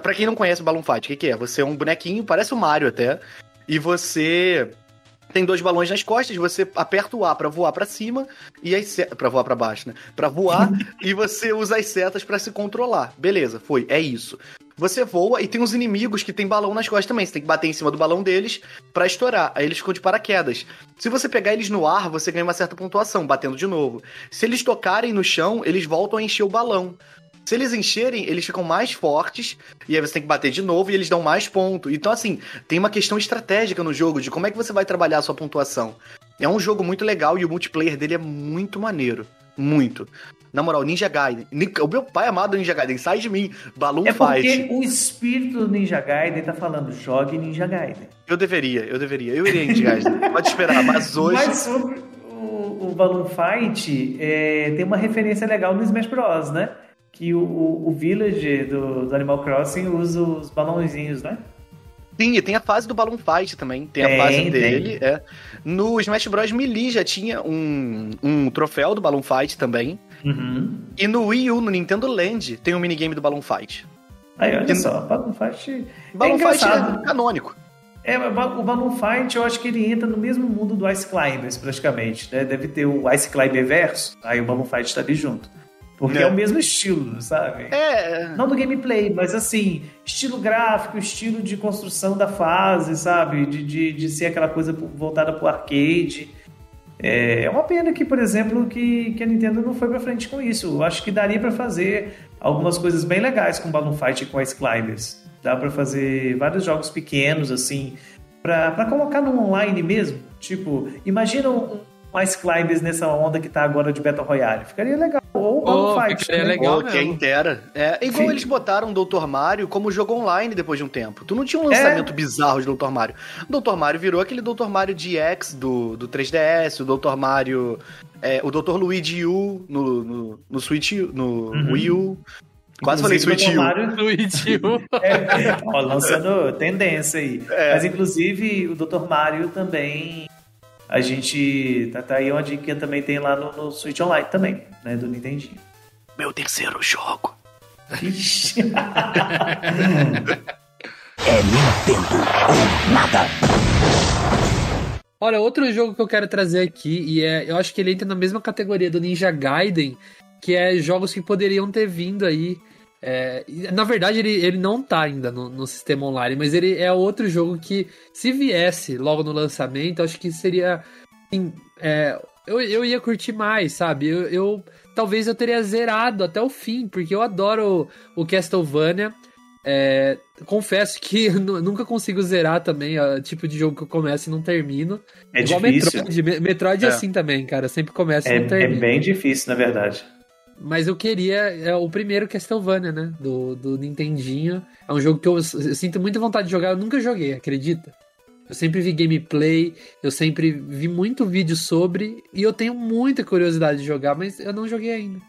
Pra quem não conhece o Balloon Fight, o que, que é? Você é um bonequinho, parece o Mario até. E você tem dois balões nas costas, você aperta o A para voar para cima e as setas, para voar para baixo, né? Para voar e você usa as setas para se controlar. Beleza, foi, é isso. Você voa e tem uns inimigos que tem balão nas costas também. Você tem que bater em cima do balão deles para estourar. Aí eles ficam de paraquedas. Se você pegar eles no ar, você ganha uma certa pontuação, batendo de novo. Se eles tocarem no chão, eles voltam a encher o balão. Se eles encherem, eles ficam mais fortes, e aí você tem que bater de novo e eles dão mais ponto. Então, assim, tem uma questão estratégica no jogo de como é que você vai trabalhar a sua pontuação. É um jogo muito legal e o multiplayer dele é muito maneiro. Muito. Na moral, Ninja Gaiden. O meu pai amado Ninja Gaiden, sai de mim. Balloon é Fight. É porque o espírito do Ninja Gaiden tá falando, jogue Ninja Gaiden. Eu deveria, eu deveria. Eu iria Ninja Gaiden. Pode esperar, mas hoje... Mas sobre o, o Balloon Fight, é, tem uma referência legal no Smash Bros, né? Que o, o, o Village do, do Animal Crossing usa os balãozinhos, né? Sim, e tem a fase do Balloon Fight também. Tem, tem a fase dele. É. No Smash Bros. Melee já tinha um, um troféu do Balloon Fight também. Uhum. E no Wii U, no Nintendo Land, tem um minigame do Balloon Fight. Aí, olha só, Balloon Fight. Balloon é Fight é canônico. É, o Balloon Fight, eu acho que ele entra no mesmo mundo do Ice Climbers, praticamente. Né? Deve ter o Ice Climber verso, aí o Balloon Fight tá ali junto. Porque é. é. o mesmo estilo, sabe? É. Não do gameplay, mas assim, estilo gráfico, estilo de construção da fase, sabe? De, de, de ser aquela coisa voltada pro arcade. É, é uma pena que, por exemplo, que, que a Nintendo não foi para frente com isso. Eu acho que daria para fazer algumas coisas bem legais com Balloon Fight e com Ice Climbers. Dá para fazer vários jogos pequenos, assim, para colocar no online mesmo. Tipo, imagina um, mais climbers nessa onda que tá agora de Battle Royale. Ficaria legal. Ou oh, Fight. Ficaria né? legal oh, quem dera. É, igual Sim. eles botaram o Dr. Mario como jogo online depois de um tempo. Tu não tinha um lançamento é. bizarro de Dr. Mario. O Dr. Mario virou aquele Dr. Mario DX do, do 3DS, o Dr. Mario... É, o Dr. Luigi U no, no, no Switch, no uhum. Wii U. Quase falei Switch U. Mario... Switch U. é, ó, lançando tendência aí. É. Mas, inclusive, o Dr. Mario também a gente. Tá, tá aí uma dica também tem lá no, no Switch Online também, né? Do Nintendinho. Meu terceiro jogo. Ixi. é Nintendo ou nada. Olha, outro jogo que eu quero trazer aqui, e é, eu acho que ele entra na mesma categoria do Ninja Gaiden, que é jogos que poderiam ter vindo aí. É, na verdade, ele, ele não tá ainda no, no, sistema online, mas ele é outro jogo que, se viesse logo no lançamento, acho que seria. Assim, é, eu, eu ia curtir mais, sabe? Eu, eu, talvez eu teria zerado até o fim, porque eu adoro o, o Castlevania. É, confesso que nunca consigo zerar também, o tipo de jogo que eu começo e não termino. É Igual difícil. Metroid. Metroid é. é assim também, cara. Sempre começa é, e não termino. É bem difícil, na verdade. Mas eu queria é, o primeiro Castlevania, né? Do, do Nintendinho. É um jogo que eu, eu, sinto muita vontade de jogar. Eu nunca joguei, acredita? Eu sempre vi gameplay, eu sempre vi muito vídeo sobre. E eu tenho muita curiosidade de jogar, mas eu não joguei ainda.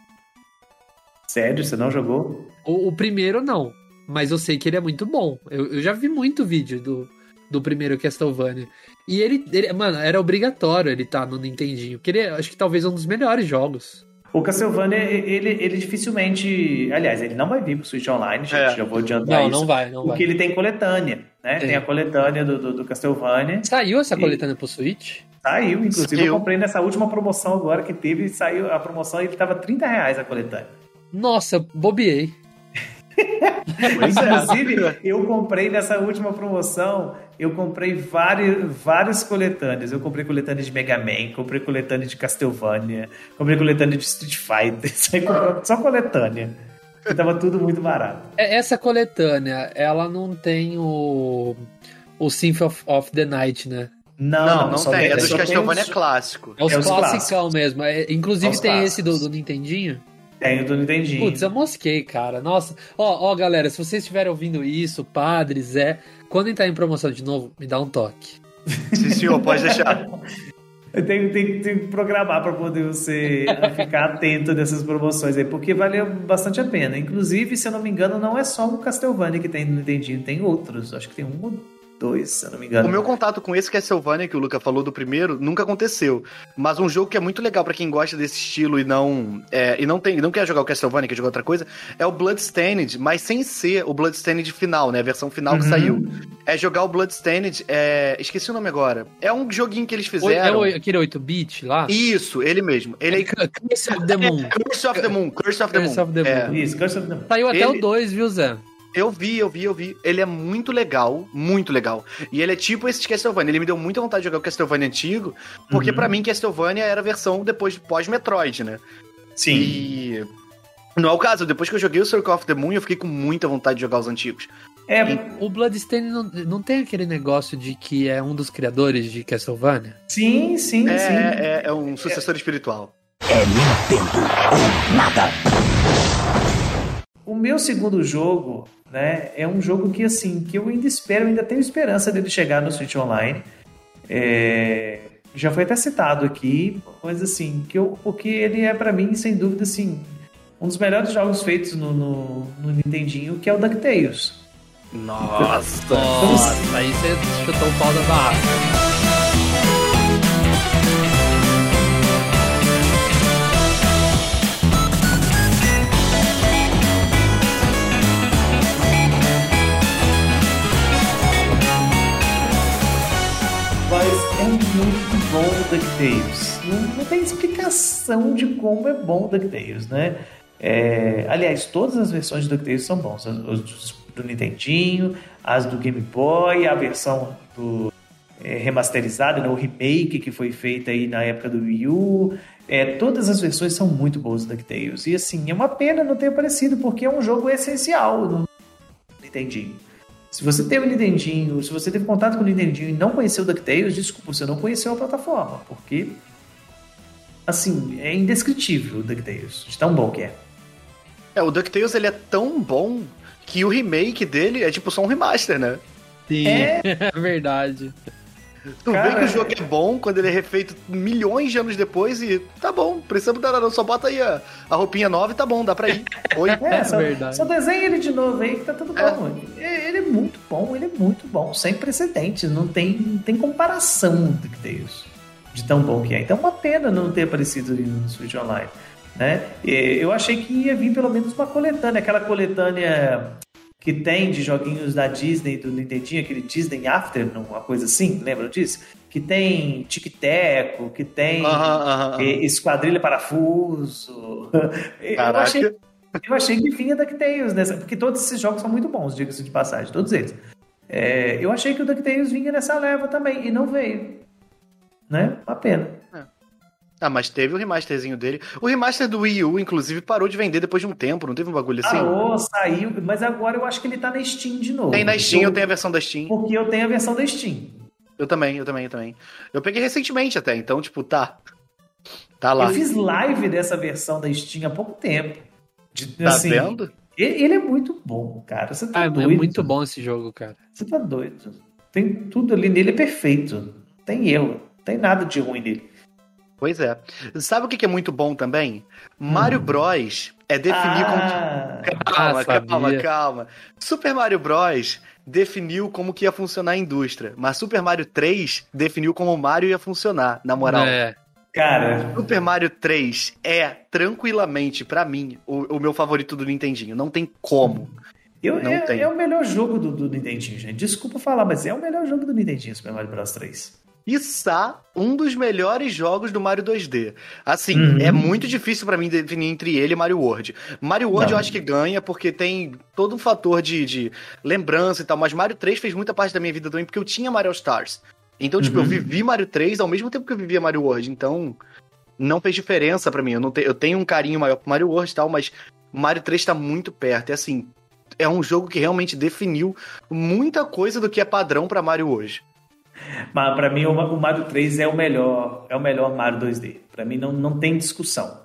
Sério? Você não jogou? O, o primeiro não. Mas eu sei que ele é muito bom. Eu, eu já vi muito vídeo do, do primeiro Castlevania. E ele, ele, mano, era obrigatório ele estar tá no Nintendinho. Porque ele é, acho que talvez um dos melhores jogos. O Castlevania, ele, ele dificilmente. Aliás, ele não vai vir pro Switch Online, gente. É. Já vou adiantar não, isso. Não, vai, não porque vai. ele tem coletânea, né? Tem, tem a coletânea do, do, do, Castlevania. Saiu essa coletânea e... pro Switch? Saiu, inclusive saiu. eu comprei nessa última promoção agora que teve, saiu a promoção e ele tava 30 reais a coletânea. Nossa, bobiei. Inclusive, eu comprei nessa última promoção, eu comprei vários, várias coletâneas. Eu comprei coletânea de Mega Man, comprei coletânea de Castlevania, comprei coletânea de Street Fighter, só coletânea. E tava tudo muito barato. É, essa coletânea, ela não tem o, o Symphony of, of the Night, né? Não, não, não tem. É dos Castlevania os... clássico. É os, é os classicão mesmo. É, inclusive é tem clássicos. esse do, do Nintendinho. Tenho do Nintendinho. Putz, eu mosquei, cara. Nossa. Ó, ó, galera, se vocês estiverem ouvindo isso, Padre, Zé, quando entrar em promoção de novo, me dá um toque. Sim, senhor, pode deixar. Eu tenho, tenho, tenho que programar para poder você ficar atento dessas promoções aí, porque valeu bastante a pena. Inclusive, se eu não me engano, não é só o Castlevania que tem no Nintendinho, tem outros. Acho que tem um 2, se eu não me engano. O meu contato com esse Castlevania que o Luca falou do primeiro nunca aconteceu. Mas um jogo que é muito legal para quem gosta desse estilo e não é, e não tem, não quer jogar o Castlevania, quer jogar outra coisa, é o Bloodstained, mas sem ser o Bloodstained final, né? A versão final uhum. que saiu. É jogar o Bloodstained, é, esqueci o nome agora. É um joguinho que eles fizeram. É aquele 8-bit lá? Isso, ele mesmo. Ele é Curse of the Moon. Curse of the Moon. Curse of the Moon. Curse of the Moon. É. Isso, Curse of the Moon. Saiu até ele... o 2, viu, Zé? Eu vi, eu vi, eu vi. Ele é muito legal, muito legal. E ele é tipo esse de Castlevania. Ele me deu muita vontade de jogar o Castlevania antigo, porque uhum. para mim Castlevania era a versão depois pós-Metroid, né? Sim. E não é o caso. Depois que eu joguei o Circle of the Moon, eu fiquei com muita vontade de jogar os antigos. É, e... o Bloodstained não, não tem aquele negócio de que é um dos criadores de Castlevania? Sim, sim, é, sim. É, é um sucessor é. espiritual. É Nintendo ou nada. O meu segundo jogo né? É um jogo que assim que eu ainda espero, ainda tenho esperança dele chegar no Switch Online. É, já foi até citado aqui, mas assim que eu, porque ele é para mim sem dúvida assim um dos melhores jogos feitos no, no, no Nintendinho, que é o DuckTales. Nossa, então, nossa, aí você chutou o pau da barra. Muito bom DuckTales. Não, não tem explicação de como é bom o DuckTales, né? É, aliás, todas as versões do DuckTales são bons. As do Nintendinho, as do Game Boy, a versão do é, remasterizada, né, o remake que foi feita aí na época do Wii U. É, todas as versões são muito boas do DuckTales. E assim, é uma pena não ter aparecido, porque é um jogo essencial no Nintendinho. Se você teve o Nintendinho, se você teve contato com o Nintendinho e não conheceu o DuckTales, desculpa, você não conheceu a plataforma, porque assim, é indescritível o DuckTales, de tão bom que é. É, o DuckTales ele é tão bom que o remake dele é tipo só um remaster, né? Sim, é, é verdade. Tu Cara, vê que o jogo é bom quando ele é refeito milhões de anos depois e tá bom, precisamos dar não, só bota aí a, a roupinha nova e tá bom, dá pra ir. Oi. É, só, verdade. só desenha ele de novo aí que tá tudo é. bom. É. Ele é muito bom, ele é muito bom, sem precedentes, não tem, não tem comparação do que tem isso, de tão bom que é. Então é uma pena não ter aparecido no Switch Online. Né? Eu achei que ia vir pelo menos uma coletânea, aquela coletânea que tem de joguinhos da Disney, do Nintendinho, aquele Disney Afternoon, uma coisa assim, lembram disso? Que tem tic-teco, que tem. Esquadrilha Parafuso. Eu achei, eu achei que vinha DuckTales nessa, porque todos esses jogos são muito bons, diga-se de passagem, todos eles. É, eu achei que o DuckTales vinha nessa leva também, e não veio. Né? Uma pena. Ah, mas teve o remasterzinho dele. O remaster do Wii U, inclusive, parou de vender depois de um tempo, não teve um bagulho assim? Parou, saiu, mas agora eu acho que ele tá na Steam de novo. Tem na Steam, eu, eu tenho a versão da Steam. Porque eu tenho a versão da Steam. Eu também, eu também, eu também. Eu peguei recentemente até, então, tipo, tá. Tá lá. Eu fiz live dessa versão da Steam há pouco tempo. De, tá assim, vendo? Ele é muito bom, cara. Você tá ah, é doido. É muito bom esse jogo, cara. Você tá doido. Tem tudo ali nele, é perfeito. Tem erro. Não tem nada de ruim nele. Pois é. Sabe o que é muito bom também? Mario hum. Bros. é definir ah, como. Calma, ah, calma, calma. Super Mario Bros. definiu como que ia funcionar a indústria. Mas Super Mario 3 definiu como o Mario ia funcionar, na moral. É. Cara. Super Mario 3 é tranquilamente, para mim, o, o, meu favorito do Nintendinho. Não tem como. Eu, não é, tem. é o melhor jogo do, do Nintendinho, gente. Desculpa falar, mas é o melhor jogo do Nintendinho, Super Mario Bros 3 quiçá um dos melhores jogos do Mario 2D. Assim, uhum. é muito difícil para mim definir entre ele e Mario World. Mario World Não. eu acho que ganha porque tem todo um fator de, de, lembrança e tal, mas Mario 3 fez muita parte da minha vida também porque eu tinha Mario Stars. Então, tipo, uhum. eu vivi Mario 3 ao mesmo tempo que eu vivia Mario World, então não fez diferença para mim. Eu, não te, eu tenho um carinho maior pro Mario World e tal, mas Mario 3 tá muito perto. E assim, é um jogo que realmente definiu muita coisa do que é padrão para Mario hoje. Mas para mim o Mario 3 é o melhor, é o melhor Mario 2D. Para mim não, não tem discussão.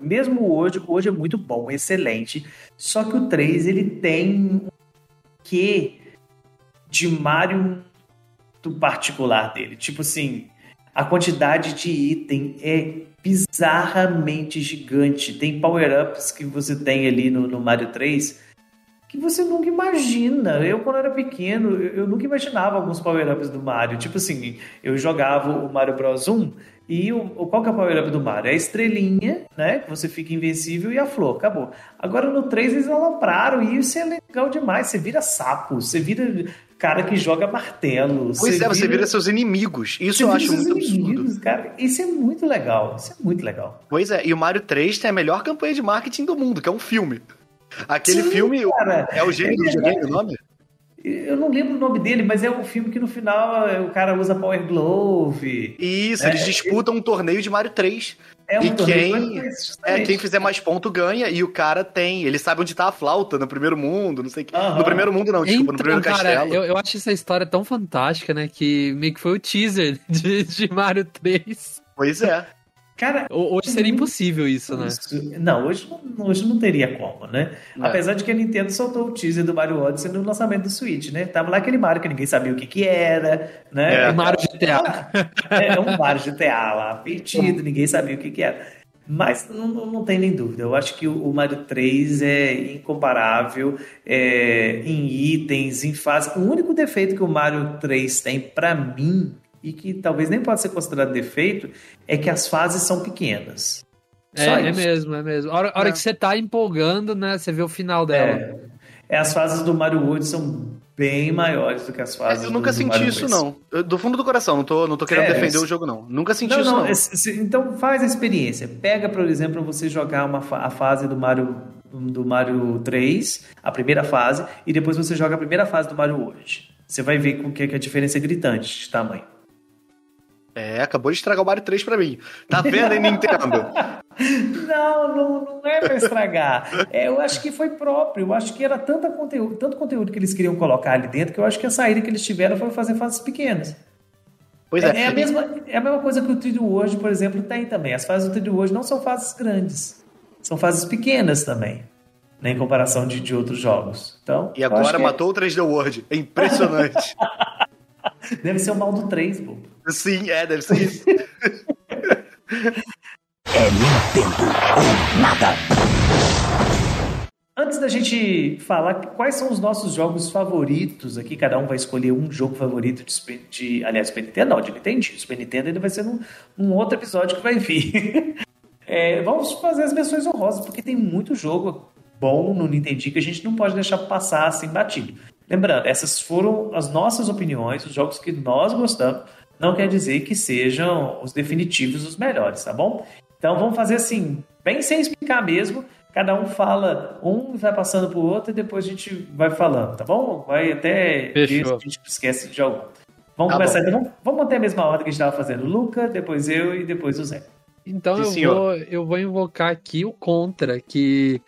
Mesmo hoje, hoje é muito bom, excelente. Só que o 3 ele tem quê de Mario do particular dele. Tipo assim, a quantidade de item é bizarramente gigante. Tem power-ups que você tem ali no, no Mario 3 que você nunca imagina. Eu, quando era pequeno, eu, nunca imaginava alguns power-ups do Mario. Tipo assim, eu jogava o Mario Bros 1 e o, qual que é o power-up do Mario? É a estrelinha, né? Que você fica invencível e a flor, acabou. Agora no 3 eles alopraram e isso é legal demais. Você vira sapo, você vira cara que joga martelo. Pois você é, você vira seus inimigos. Isso eu acho muito absurdo. Cara, isso é muito legal. Isso é muito legal. Pois é, e o Mario 3 tem a melhor campanha de marketing do mundo, que é um filme. Aquele Sim, filme cara. é o gênio do videogame, o nome? Eu não lembro o nome dele, mas é um filme que no final é, o cara usa Power Glove. Isso, é, eles disputam um torneio de Mario 3. É um e quem, é, quem fizer mais ponto ganha, e o cara tem. Ele sabe onde tá a flauta no primeiro mundo, não sei o que. No primeiro mundo, não, desculpa, então, no primeiro cara, castelo. Eu, eu acho essa história tão fantástica, né? Que meio que foi o teaser de, de Mario 3. Pois é. Cara, hoje seria impossível isso, né? Não, hoje, hoje não teria como, né? É. Apesar de que a Nintendo soltou o teaser do Mario Odyssey no lançamento do Switch, né? Tava lá aquele Mario que ninguém sabia o que que era, né? É. O Mario GTA. É, é um Mario GTA lá, perdido, ninguém sabia o que que era. Mas não, não tem nem dúvida. Eu acho que o Mario 3 é incomparável é, em itens, em fase. O único defeito que o Mario 3 tem, para mim, e que talvez nem pode ser considerado defeito, é que as fases são pequenas. É, é mesmo, é mesmo. A hora, a hora é. que você tá empolgando, né? Você vê o final dela. É. é, as fases do Mario World são bem maiores do que as fases. É, eu nunca do, senti do isso, não. Eu, do fundo do coração, não tô, não tô querendo é, defender o jogo, não. Nunca senti não, isso, não. não. então faz a experiência. Pega, por exemplo, você jogar uma, a fase do Mario do Mario 3, a primeira fase, e depois você joga a primeira fase do Mario World. Você vai ver que a diferença é gritante de tamanho. É, acabou de estragar o Mario 3 pra mim. Tá vendo aí, Nintendo? não, não, não é pra estragar. É, eu acho que foi próprio. Eu acho que era tanta conteúdo, tanto conteúdo que eles queriam colocar ali dentro que eu acho que a saída que eles tiveram foi fazer fases pequenas. Pois é. É, é a, mesma, é a mesma coisa que o 3D World, por exemplo, tem também. As fases do 3D World não são fases grandes. São fases pequenas também. Né, em comparação de, de outros jogos. Então, e agora é matou o 3D World. É impressionante. Deve ser o mal do 3, bobo. Sim, é, deve ser isso. é Nintendo ou nada. Antes da gente falar quais são os nossos jogos favoritos aqui, cada um vai escolher um jogo favorito de, de aliás, Super Nintendo, não, de Nintendo. Super Nintendo ainda vai ser num, num outro episódio que vai vir. é, vamos fazer as menções honrosas, porque tem muito jogo bom no Nintendo que a gente não pode deixar passar assim batido. Lembrando, essas foram as nossas opiniões, os jogos que nós gostamos, não quer dizer que sejam os definitivos os melhores, tá bom? Então vamos fazer assim, bem sem explicar mesmo. Cada um fala, um vai passando pro outro e depois a gente vai falando, tá bom? Vai até se a gente esquece de algum. Vamos Tá começar então. Vamos, vamos manter a mesma ordem que a gente estava fazendo. Luca, depois eu e depois o Zé. Então Sim, eu senhor. vou, eu vou invocar aqui o Contra, que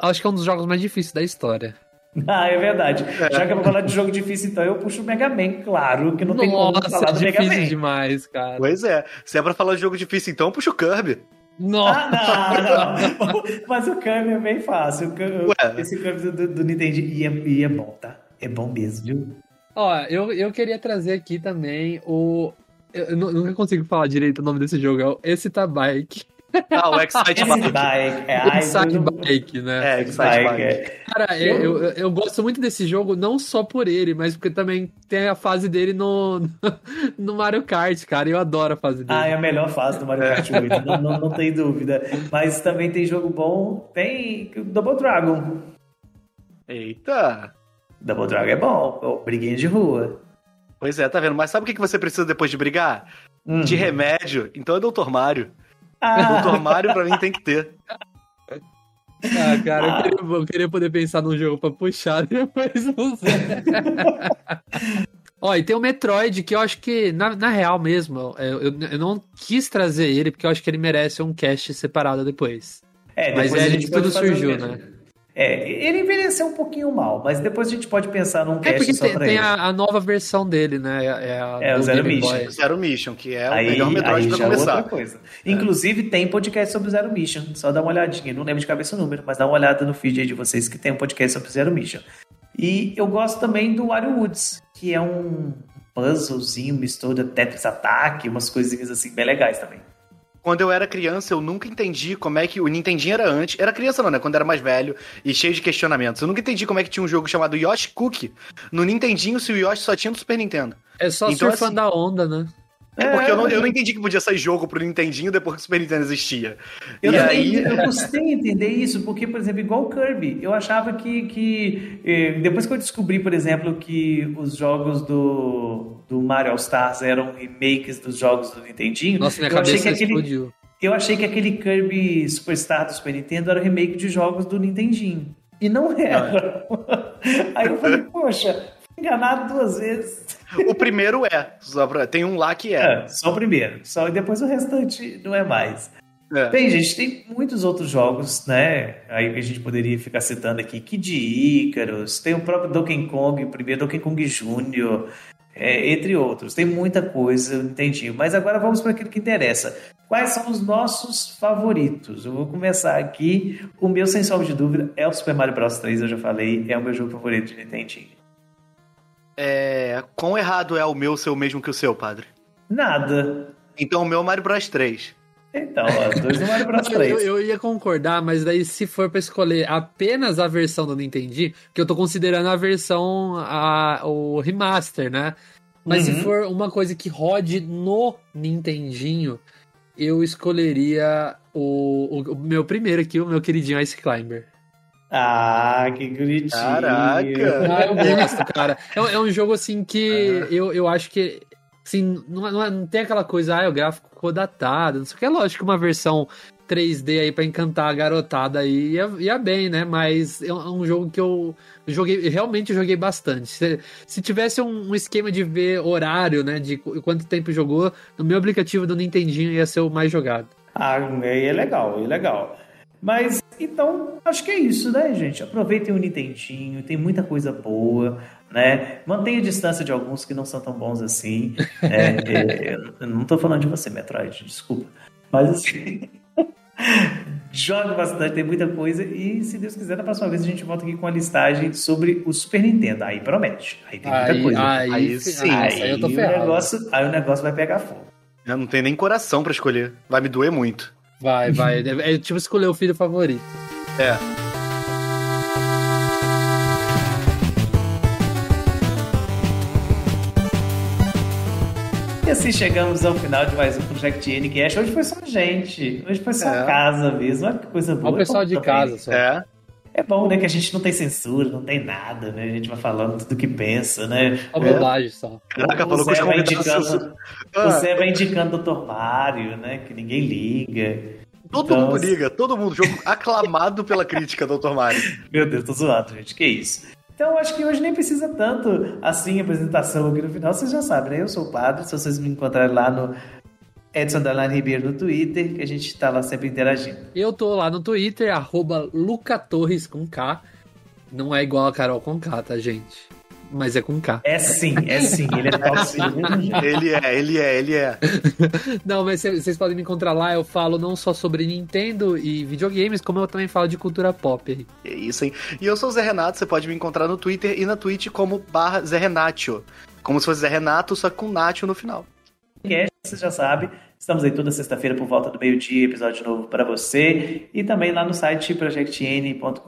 acho que é um dos jogos mais difíceis da história. Ah, é verdade. Já que eu vou falar de jogo difícil, então eu puxo o Mega Man, claro, que não tem como Nossa, falar é do Mega difícil Man. demais, cara. Pois é. Se é pra falar de jogo difícil, então puxa o Kirby. Nossa, Ah, não, não. Mas o Kirby é bem fácil. Kirby-. Esse Kirby do, do Nintendo e é, e é bom, tá? É bom mesmo, viu? Ó, eu, eu queria trazer aqui também o. Eu, eu nu- nunca consigo falar direito o nome desse jogo, é o Excita Bike. Ah, o Excite Bike. bike. É, Excite Bike, né? É, Excite bike, Bike. é. Cara, eu, eu, eu gosto muito desse jogo, não só por ele, mas porque também tem a fase dele no, no Mario Kart, cara. Eu adoro a fase dele. Ah, é a melhor fase do Mario Kart 8, não, não, não tem dúvida. Mas também tem jogo bom, tem Double Dragon. Eita. Double Dragon é bom, briguinha de rua. Pois é, tá vendo? Mas sabe o que você precisa depois de brigar? Hum. De remédio. Então é Dr. Mario. Ah, Dr. Mario pra mim tem que ter. Ah, cara, eu queria, eu queria poder pensar num jogo pra puxar depois não sei. Ó, e tem o Metroid, que eu acho que, na, na real mesmo, eu, eu, eu não quis trazer ele, porque eu acho que ele merece um cast separado depois. é, mas depois é a de gente tudo surgiu, um né? É, ele envelheceu um pouquinho mal, mas depois a gente pode pensar num É cast porque só tem, pra tem ele. a, a nova versão dele, né? É, a É, o Zero Game Mission. Boy. Zero Mission, que é o Aí, melhor Metroid pra é começar. outra coisa. Inclusive, tem podcast sobre o Zero Mission. Só dá uma olhadinha. Não lembro de cabeça o número, mas dá uma olhada no feed aí de vocês que tem um podcast sobre o Zero Mission. E eu gosto também do Wario Woods, que é um puzzlezinho, mistura Tetris Attack, umas coisinhas assim bem legais também. Quando eu era criança, eu nunca entendi como é que o Nintendinho era antes. Era criança não, né? Quando era mais velho e cheio de questionamentos. Eu nunca entendi como é que tinha um jogo chamado Yoshi Cookie no Nintendinho se o Yoshi só tinha no Super Nintendo. É só Então, surfando a onda, né? É porque eu, não, eu não entendi que podia sair jogo pro Nintendinho depois que o Super Nintendo existia. Eu, e aí. eu custei entender isso, porque, por exemplo, igual o Kirby, eu achava que, que eh, depois que eu descobri, por exemplo, que os jogos do, do Mario All Stars eram remakes dos jogos do Nintendinho, Nossa, minha eu achei cabeça que aquele, explodiu. eu achei que aquele Kirby Superstar do Super Nintendo era remake de jogos do Nintendinho. E não era. Aí eu falei, poxa, enganado duas vezes. O primeiro é. Pra- tem um lá que é. É, só o primeiro. Só, e depois o restante não é mais. É. Tem, gente, tem muitos outros jogos, né? Aí que a gente poderia ficar citando aqui. Kid Icarus, tem o próprio Donkey Kong, o primeiro Donkey Kong Jr., é, entre outros. Tem muita coisa, entendi. Mas agora vamos para aquilo que interessa. Quais são os nossos favoritos? Eu vou começar aqui. O meu, sem sombra de dúvida, é o Super Mario Bros. 3, eu já falei. É o meu jogo favorito de Nintendinho. É. Quão errado é o meu ser o mesmo que o seu, padre? Nada. Então o meu é o Mario Bros 3. Então, ó, dois do Mario Bros. Eu, 3. eu- eu ia concordar, mas daí se for pra escolher apenas a versão do Nintendo, que eu tô considerando a versão, a, o remaster, né? Mas Uhum. se for uma coisa que rode no Nintendinho, eu escolheria o, o- o meu primeiro aqui, o meu queridinho Ice Climber. Ah, que bonitinho. Caraca. Ah, eu gosto, cara. É, um- é um jogo assim que Ah. eu, eu acho que. Assim, não, é- não, é- não tem aquela coisa, ah, o gráfico ficou datado. Não sei o que. É lógico que uma versão 3D aí pra encantar a garotada aí ia, ia bem, né? Mas é um, é jogo que eu joguei, realmente joguei bastante. Se, se tivesse um, um esquema de ver horário, né? De qu- quanto tempo jogou, no meu aplicativo do Nintendinho ia ser o mais jogado. Ah, é legal, é legal. Mas, então, acho que é isso, né, gente? Aproveitem o Nintendinho, tem muita coisa boa, né? Mantenha a distância de alguns que não são tão bons assim. né? É, eu não tô falando de você, Metroid, desculpa. Mas, assim... Joga bastante, tem muita coisa. E, se Deus quiser, na próxima vez a gente volta aqui com a listagem sobre o Super Nintendo. Aí promete. Aí tem muita Aí, coisa. aí, Aí sim, aí, aí eu tô o negócio, aí o negócio vai pegar fogo. Eu não tenho nem coração pra escolher. Vai me doer muito. Vai, vai. É, é tipo escolher o filho favorito. É. E assim chegamos ao final de mais um Project Ncast. Hoje foi só a gente. Hoje foi só É. casa mesmo. Olha que coisa boa. Olha o pessoal de também. casa só. É. é bom, né, que a gente não tem censura, não tem nada, né? A gente vai falando tudo que pensa, né? A bobagem só. Caraca, falou o Zé, vai indicando, ah. o Zé vai indicando o Dr. Mario, né? Que ninguém liga. Todo então, mundo liga, todo mundo. Jogo aclamado pela crítica, Dr. Mario. Meu Deus, tô zoado, gente. Que isso. Então, acho que hoje nem precisa tanto assim apresentação aqui no final. Vocês já sabem, né? Eu sou o padre. Se vocês me encontrarem lá no Edson Dalane Ribeiro no Twitter, que a gente está lá sempre interagindo. Eu tô lá no Twitter, arroba Lucatorres com K. Não é igual a Carol com K, tá, gente? Mas é com K. É sim, é sim. Ele é tóxico. ele é, ele é, ele é. Não, mas vocês podem me encontrar lá. Eu falo não só sobre Nintendo e videogames, como eu também falo de cultura pop. É isso, hein? E eu sou o Zé Renato. Você pode me encontrar no Twitter e na Twitch como barra Zé Renatio. Como se fosse Zé Renato, só com Natio no final. Você já sabe, Estamos aí toda sexta-feira por volta do meio-dia, episódio novo para você. E também lá no site projectn.com.br,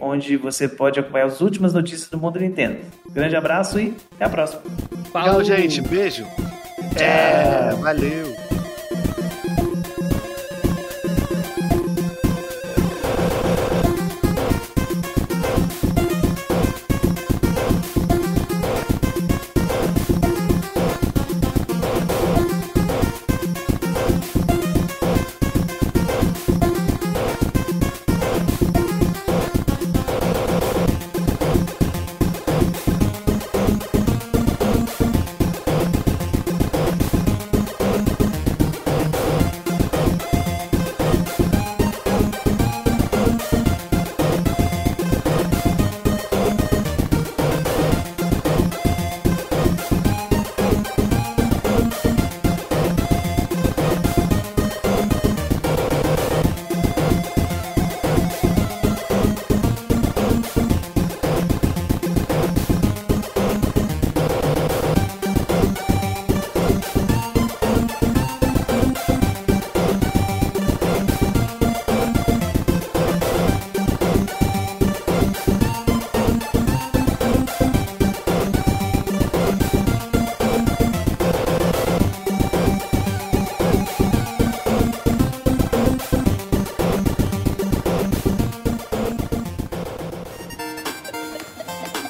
onde você pode acompanhar as últimas notícias do mundo Nintendo. Grande abraço e até a próxima. Tchau, gente. Beijo. É, valeu.